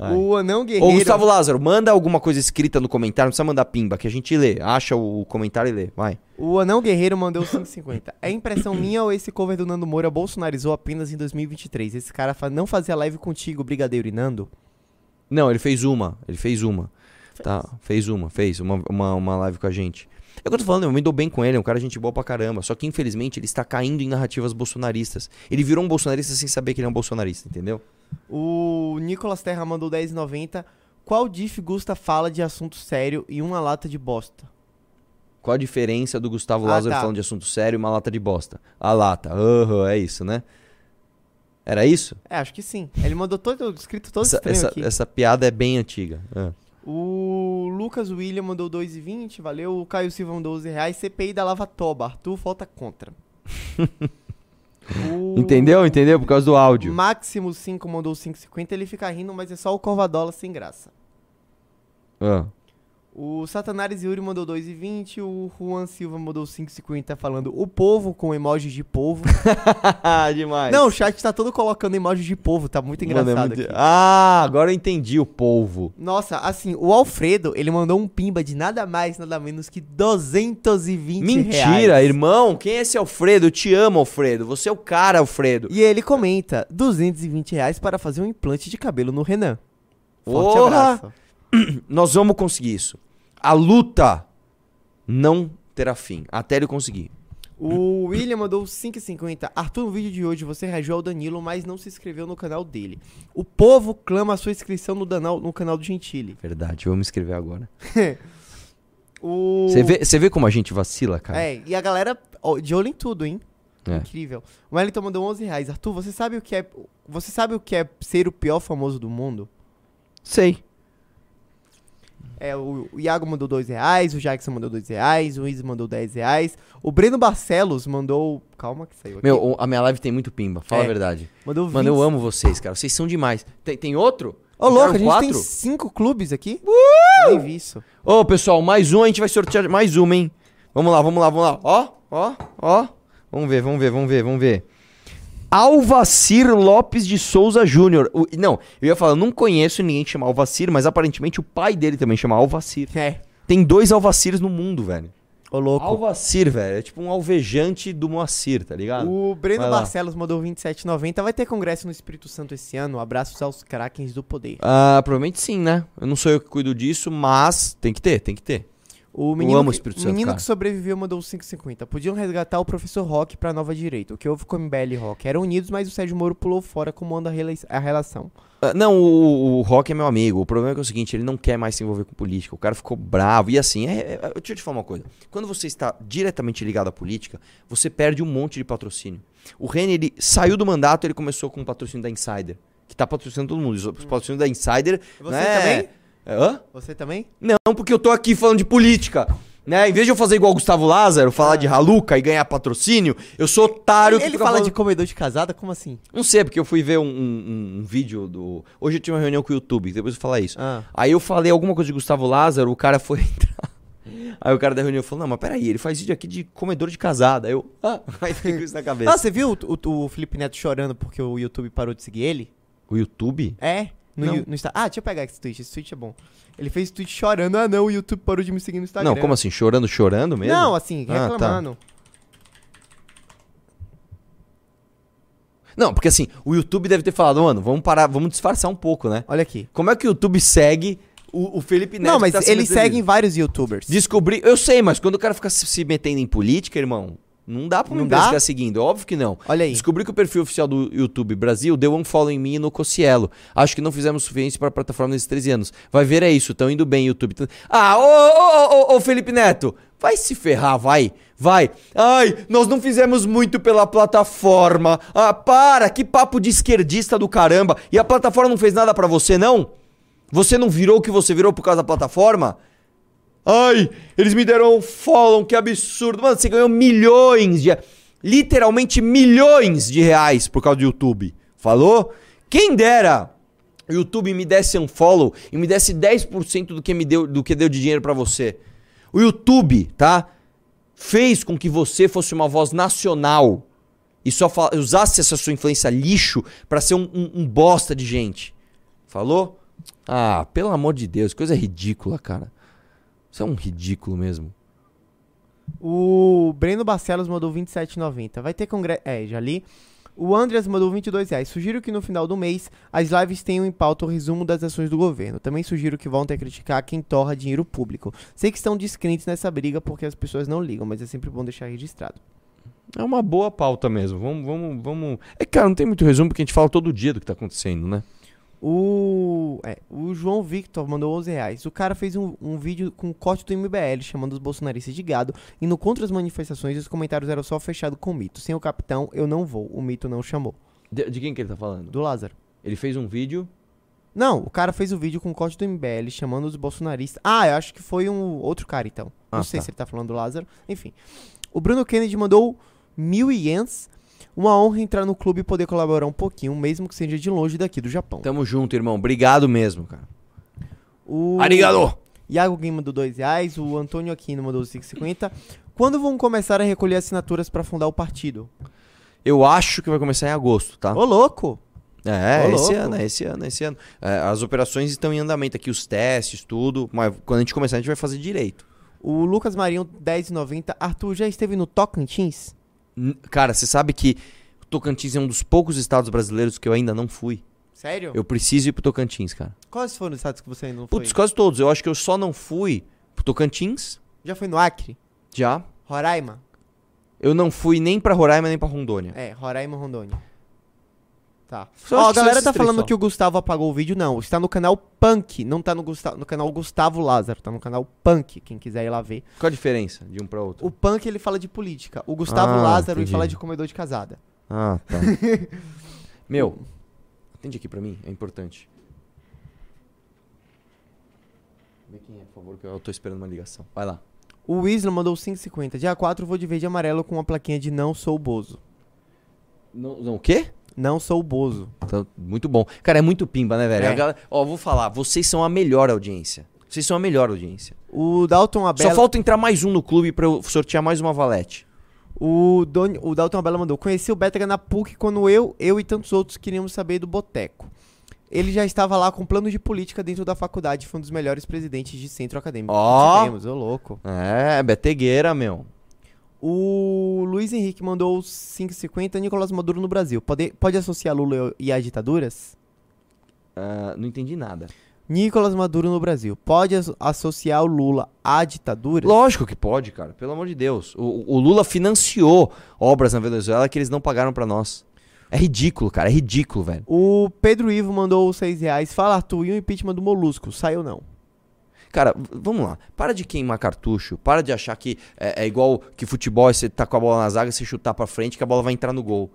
S1: O Anão Guerreiro.
S2: Ô, Gustavo Lázaro, manda alguma coisa escrita no comentário. Não precisa mandar pimba, que a gente lê. Acha o comentário e lê. Vai.
S1: O Anão Guerreiro mandou 5,50. É impressão minha ou esse cover do Nando Moura bolsonarizou apenas em 2023? Esse cara não fazia live contigo, Brigadeiro e Nando?
S2: Não, ele fez uma. Ele fez uma. Tá, fez uma, fez uma, uma, uma live com a gente. É o que eu tô falando, eu me dou bem com ele, é um cara gente boa pra caramba. Só que infelizmente ele está caindo em narrativas bolsonaristas. Ele virou um bolsonarista sem saber que ele é um bolsonarista, entendeu?
S1: O Nicolas Terra mandou 10,90. Qual diff Gusta fala de assunto sério e uma lata de bosta?
S2: Qual a diferença do Gustavo
S1: Ah,
S2: Lázaro
S1: tá.
S2: falando de assunto sério e uma lata de bosta? A lata, aham, é isso, né? Era isso?
S1: É, acho que sim. Ele mandou todo escrito todo
S2: Essa, essa,
S1: aqui.
S2: essa piada é bem antiga. Ah.
S1: O Lucas William mandou 2,20, valeu. O Caio Silva mandou 12 reais. CPI da Lava Toba. Arthur, falta contra. O
S2: Entendeu? Entendeu? Por causa do áudio.
S1: Máximo 5 mandou 5,50. Ele fica rindo, mas é só o Corvadola sem graça.
S2: Ah.
S1: O Satanares Yuri mandou 2,20. O Juan Silva mandou 5,50 falando o povo com emojis de povo.
S2: Demais.
S1: Não, o chat tá todo colocando emojis de povo. Tá muito
S2: Mano, é
S1: engraçado
S2: muito-. Ah, agora eu entendi o polvo.
S1: Nossa, assim, o Alfredo, ele mandou um pimba de nada mais, nada menos que 220
S2: Mentira,
S1: reais.
S2: irmão. Quem é esse Alfredo? Eu te amo, Alfredo. Você é o cara, Alfredo.
S1: E ele comenta, 220 reais para fazer um implante de cabelo no Renan. Forte
S2: Porra!
S1: abraço.
S2: Nós vamos conseguir isso. A luta não terá fim até ele conseguir.
S1: O William mandou 5,50. Arthur, no vídeo de hoje você reagiu ao Danilo, mas não se inscreveu no canal dele. O povo clama a sua inscrição no, danal, no canal do Gentili.
S2: Verdade, vou me inscrever agora.
S1: O...
S2: Você vê, você vê como a gente vacila, cara?
S1: É, e a galera ó, de olho em tudo, hein?
S2: É.
S1: Incrível. O Wellington mandou 11 reais. Arthur, você sabe o que é. Você sabe o que é ser o pior famoso do mundo?
S2: Sei.
S1: É, o, Iago mandou dois reais, o Jackson mandou dois reais, o Izzy mandou 10 reais. O Breno Barcelos mandou. Calma que saiu aqui.
S2: Meu, a minha live tem muito pimba, fala
S1: É.
S2: a verdade.
S1: Mandou
S2: Mano, eu
S1: 20.
S2: amo vocês, cara. Vocês são demais. Tem, tem outro?
S1: Ô, louco, a gente
S2: Ficaram
S1: tem
S2: quatro?
S1: cinco clubes aqui? Nem vi isso.
S2: Ô, pessoal, mais um, a gente vai sortear mais uma, hein? Vamos lá, vamos lá, vamos lá. Ó, ó, ó. Vamos ver, vamos ver, vamos ver, vamos ver. Alvacir Lopes de Souza Júnior. O- Não, eu ia falar, eu não conheço ninguém que chama Alvacir, mas aparentemente o pai dele também chama Alvacir.
S1: É.
S2: Tem dois Alvacirs no mundo, velho.
S1: Ô, louco.
S2: Alvacir, velho, é tipo um alvejante do Moacir, tá ligado?
S1: O Breno
S2: Vai lá.
S1: Barcelos mandou 27,90. Vai ter congresso no Espírito Santo esse ano. Abraços aos crackens do poder.
S2: Ah, provavelmente sim, né? Eu não sou eu que cuido disso, mas tem que ter, tem que ter.
S1: O
S2: Eu
S1: menino,
S2: amo o
S1: que-
S2: Espírito Santo,
S1: menino
S2: cara.
S1: que sobreviveu mandou 5,50. Podiam resgatar o professor Rock pra nova direita. O que houve com o MBL e Rock? Eram unidos, mas o Sérgio Moro pulou fora como anda a rela- a relação.
S2: Ah, Não, o, o Rock é meu amigo. O problema é, que é o seguinte, ele não quer mais se envolver com política. O cara ficou bravo. E assim, é, é- deixa eu te falar uma coisa. Quando você está diretamente ligado à política, você perde um monte de patrocínio. O Reni, ele saiu do mandato, ele começou com o patrocínio da Insider, que tá patrocinando todo mundo. Os patrocínios da Insider.
S1: Você
S2: né?
S1: também?
S2: Hã?
S1: Você também?
S2: Não, porque eu tô aqui falando de política. Né? Em vez de eu fazer igual o Gustavo Lázaro, falar de Haluca e ganhar patrocínio, eu sou otário que
S1: Ele
S2: fica
S1: fala
S2: falando-
S1: de comedor de casada? Como assim?
S2: não sei, porque eu fui ver um, um- um vídeo do. Hoje eu tive uma reunião com o YouTube, depois eu vou falar isso.
S1: Ah.
S2: Aí eu falei alguma coisa de Gustavo Lázaro, o cara foi entrar. Aí o cara da reunião falou: Não, mas peraí, ele faz vídeo aqui de comedor de casada. Aí eu. Ah, aí com isso na cabeça.
S1: Ah, você viu o, o- o Felipe Neto chorando porque o YouTube parou de seguir ele?
S2: O YouTube?
S1: É? No, no Insta- Ah, deixa eu pegar esse tweet. Esse tweet é bom. Ele fez tweet chorando. Ah, não, o YouTube parou de me seguir no Instagram.
S2: Não, como assim? Chorando, chorando mesmo?
S1: Não, assim,
S2: Ah, tá.
S1: reclamando.
S2: Não, porque assim, o YouTube deve ter falado, mano, vamos parar, vamos disfarçar um pouco, né?
S1: Olha aqui.
S2: Como é que o YouTube segue o, o Felipe Neto?
S1: não, mas
S2: tá se
S1: ele
S2: metendo
S1: segue
S2: nisso?
S1: vários youtubers.
S2: Descobri, eu sei, mas quando o cara fica se metendo em política, irmão, não dá pra uma
S1: Não
S2: empresa
S1: dá?
S2: ficar seguindo, é óbvio que não.
S1: Olha aí.
S2: Descobri que o perfil oficial do YouTube Brasil deu um follow em mim e no Cocielo. Acho que não fizemos o suficiente para a plataforma nesses 13 anos. Vai ver, é isso, tão indo bem, YouTube. Ah, ô, ô, ô, ô, Felipe Neto, vai se ferrar, vai, vai. Ai, nós não fizemos muito pela plataforma. Ah, para, que papo de esquerdista do caramba. E a plataforma não fez nada pra você, não? Você não virou o que você virou por causa da plataforma? Ai, eles me deram um follow, que absurdo. Mano, você ganhou milhões de. Literalmente milhões de reais por causa do YouTube. Falou? Quem dera o YouTube me desse um follow e me desse 10% do que me deu, do que deu de dinheiro pra você. O YouTube, tá? Fez com que você fosse uma voz nacional e só usasse essa sua influência lixo pra ser um, um- um bosta de gente. Falou? Ah, pelo amor de Deus, coisa ridícula, cara. Isso é um ridículo mesmo.
S1: O Breno Barcelos mandou 27,90. Vai ter congresso. É, já li. O Andreas mandou 22 reais. Sugiro que no final do mês as lives tenham em pauta o resumo das ações do governo. Também sugiro que voltem a criticar quem torra dinheiro público. Sei que estão descrentes nessa briga porque as pessoas não ligam, mas é sempre bom deixar registrado.
S2: É uma boa pauta mesmo. Vamos, vamos, vamos. É, cara, não tem muito resumo porque a gente fala todo dia do que tá acontecendo, né?
S1: O, é, o João Victor mandou 11 reais. O cara fez um, um vídeo com corte do MBL chamando os bolsonaristas de gado. Indo contra as manifestações e os comentários eram só fechado com o mito. Sem o capitão, eu não vou. O mito não chamou.
S2: De, de quem que ele tá falando?
S1: Do Lázaro.
S2: Ele fez um vídeo.
S1: Não, o cara fez o vídeo com corte do MBL chamando os bolsonaristas. Ah, eu acho que foi um outro cara então. Não
S2: Ah,
S1: sei
S2: tá.
S1: se ele tá falando do Lázaro. Enfim. O Bruno Kennedy mandou mil ienes. Uma honra entrar no clube e poder colaborar um pouquinho, mesmo que seja de longe daqui do Japão.
S2: Tamo junto, irmão. Obrigado mesmo, cara.
S1: O
S2: Arigato!
S1: Iago Game mandou 2 reais, o Antônio Aquino mandou 5,50. Quando vão começar a recolher assinaturas pra fundar o partido?
S2: Eu acho que vai começar em agosto, tá?
S1: Ô, louco!
S2: É,
S1: Ô,
S2: esse ano, é esse ano, é esse ano. É, as operações estão em andamento aqui, os testes, tudo. Mas quando a gente começar, a gente vai fazer direito.
S1: O Lucas Marinho, 10,90. Arthur, já esteve no Tocantins?
S2: Cara, você sabe que o Tocantins é um dos poucos estados brasileiros que eu ainda não fui.
S1: Sério?
S2: Eu preciso ir pro Tocantins, cara.
S1: Quais foram os estados que você ainda não foi?
S2: Putz, quase todos. Eu acho que eu só não fui pro Tocantins,
S1: Já foi no Acre?
S2: já.
S1: Roraima?
S2: Eu não fui nem pra Roraima nem pra Rondônia.
S1: É, Roraima e Rondônia. Tá. Ó, a galera tá falando
S2: só.
S1: que o Gustavo apagou o vídeo. Não, está no canal Punk. Não tá no, Gusta no canal Gustavo Lázaro. Tá no canal Punk, quem quiser ir lá ver.
S2: Qual a diferença de um pra outro?
S1: O Punk, ele fala de política. O Gustavo
S2: Ah,
S1: Lázaro, ele
S2: entendi.
S1: fala de comedor de casada.
S2: Ah, tá. Meu, atende aqui pra mim, é importante. Vê quem é, por favor, que eu tô esperando uma ligação. Vai lá.
S1: O Isla mandou 5,50. Dia 4 vou de verde e amarelo com uma plaquinha de não sou Bozo.
S2: Não, não o quê?
S1: Não sou Bozo.
S2: Então, muito bom. Cara, é muito pimba, né, velho?
S1: É.
S2: Galera- Ó, vou falar, vocês são a melhor audiência. Vocês são a melhor audiência.
S1: O Dalton Abela.
S2: Só falta entrar mais um no clube pra eu sortear mais uma valete.
S1: O, Doni- o Dalton Abela mandou. Conheci o Bétega na PUC quando eu, eu e tantos outros queríamos saber do Boteco. Ele já estava lá com plano de política dentro da faculdade. Foi um dos melhores presidentes de centro acadêmico.
S2: Ó.
S1: Sabemos, ô louco.
S2: É, betegueira, meu.
S1: O Luiz Henrique mandou 5,50. Nicolás Maduro no Brasil. Pode, pode associar Lula e as ditaduras?
S2: Ah, não entendi nada.
S1: Nicolás Maduro no Brasil. Pode as- associar o Lula à ditadura?
S2: Lógico que pode, cara. Pelo amor de Deus. O, o Lula financiou obras na Venezuela que eles não pagaram pra nós. É ridículo, cara. É ridículo, velho.
S1: O Pedro Ivo mandou 6 reais. Fala, Arthur, e o impeachment do Molusco? Saiu não.
S2: Cara, vamos lá. Para de queimar cartucho. Para de achar que é, é igual que futebol, você tá com a bola na zaga, você chutar pra frente que a bola vai entrar no gol.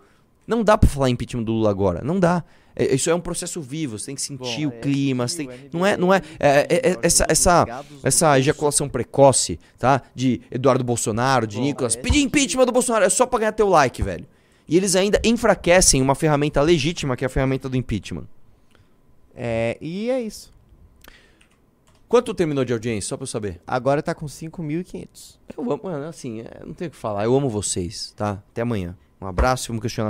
S2: Não dá pra falar impeachment do Lula agora. Não dá. É, isso é um processo vivo. Você tem que sentir o clima. Você tem... Não é, não é, é- é- é- essa, essa, essa ejaculação precoce, tá? De Eduardo Bolsonaro, de Nicolas. Pedir impeachment do Bolsonaro é só pra ganhar teu like, velho. E eles ainda enfraquecem uma ferramenta legítima que é a ferramenta do impeachment.
S1: É, e é isso.
S2: Quanto terminou de audiência? Só pra eu saber.
S1: Agora tá com 5.500.
S2: Eu amo, mano, assim, é, não tenho o que falar. Eu amo vocês, tá? Até amanhã. Um abraço e vamos questionar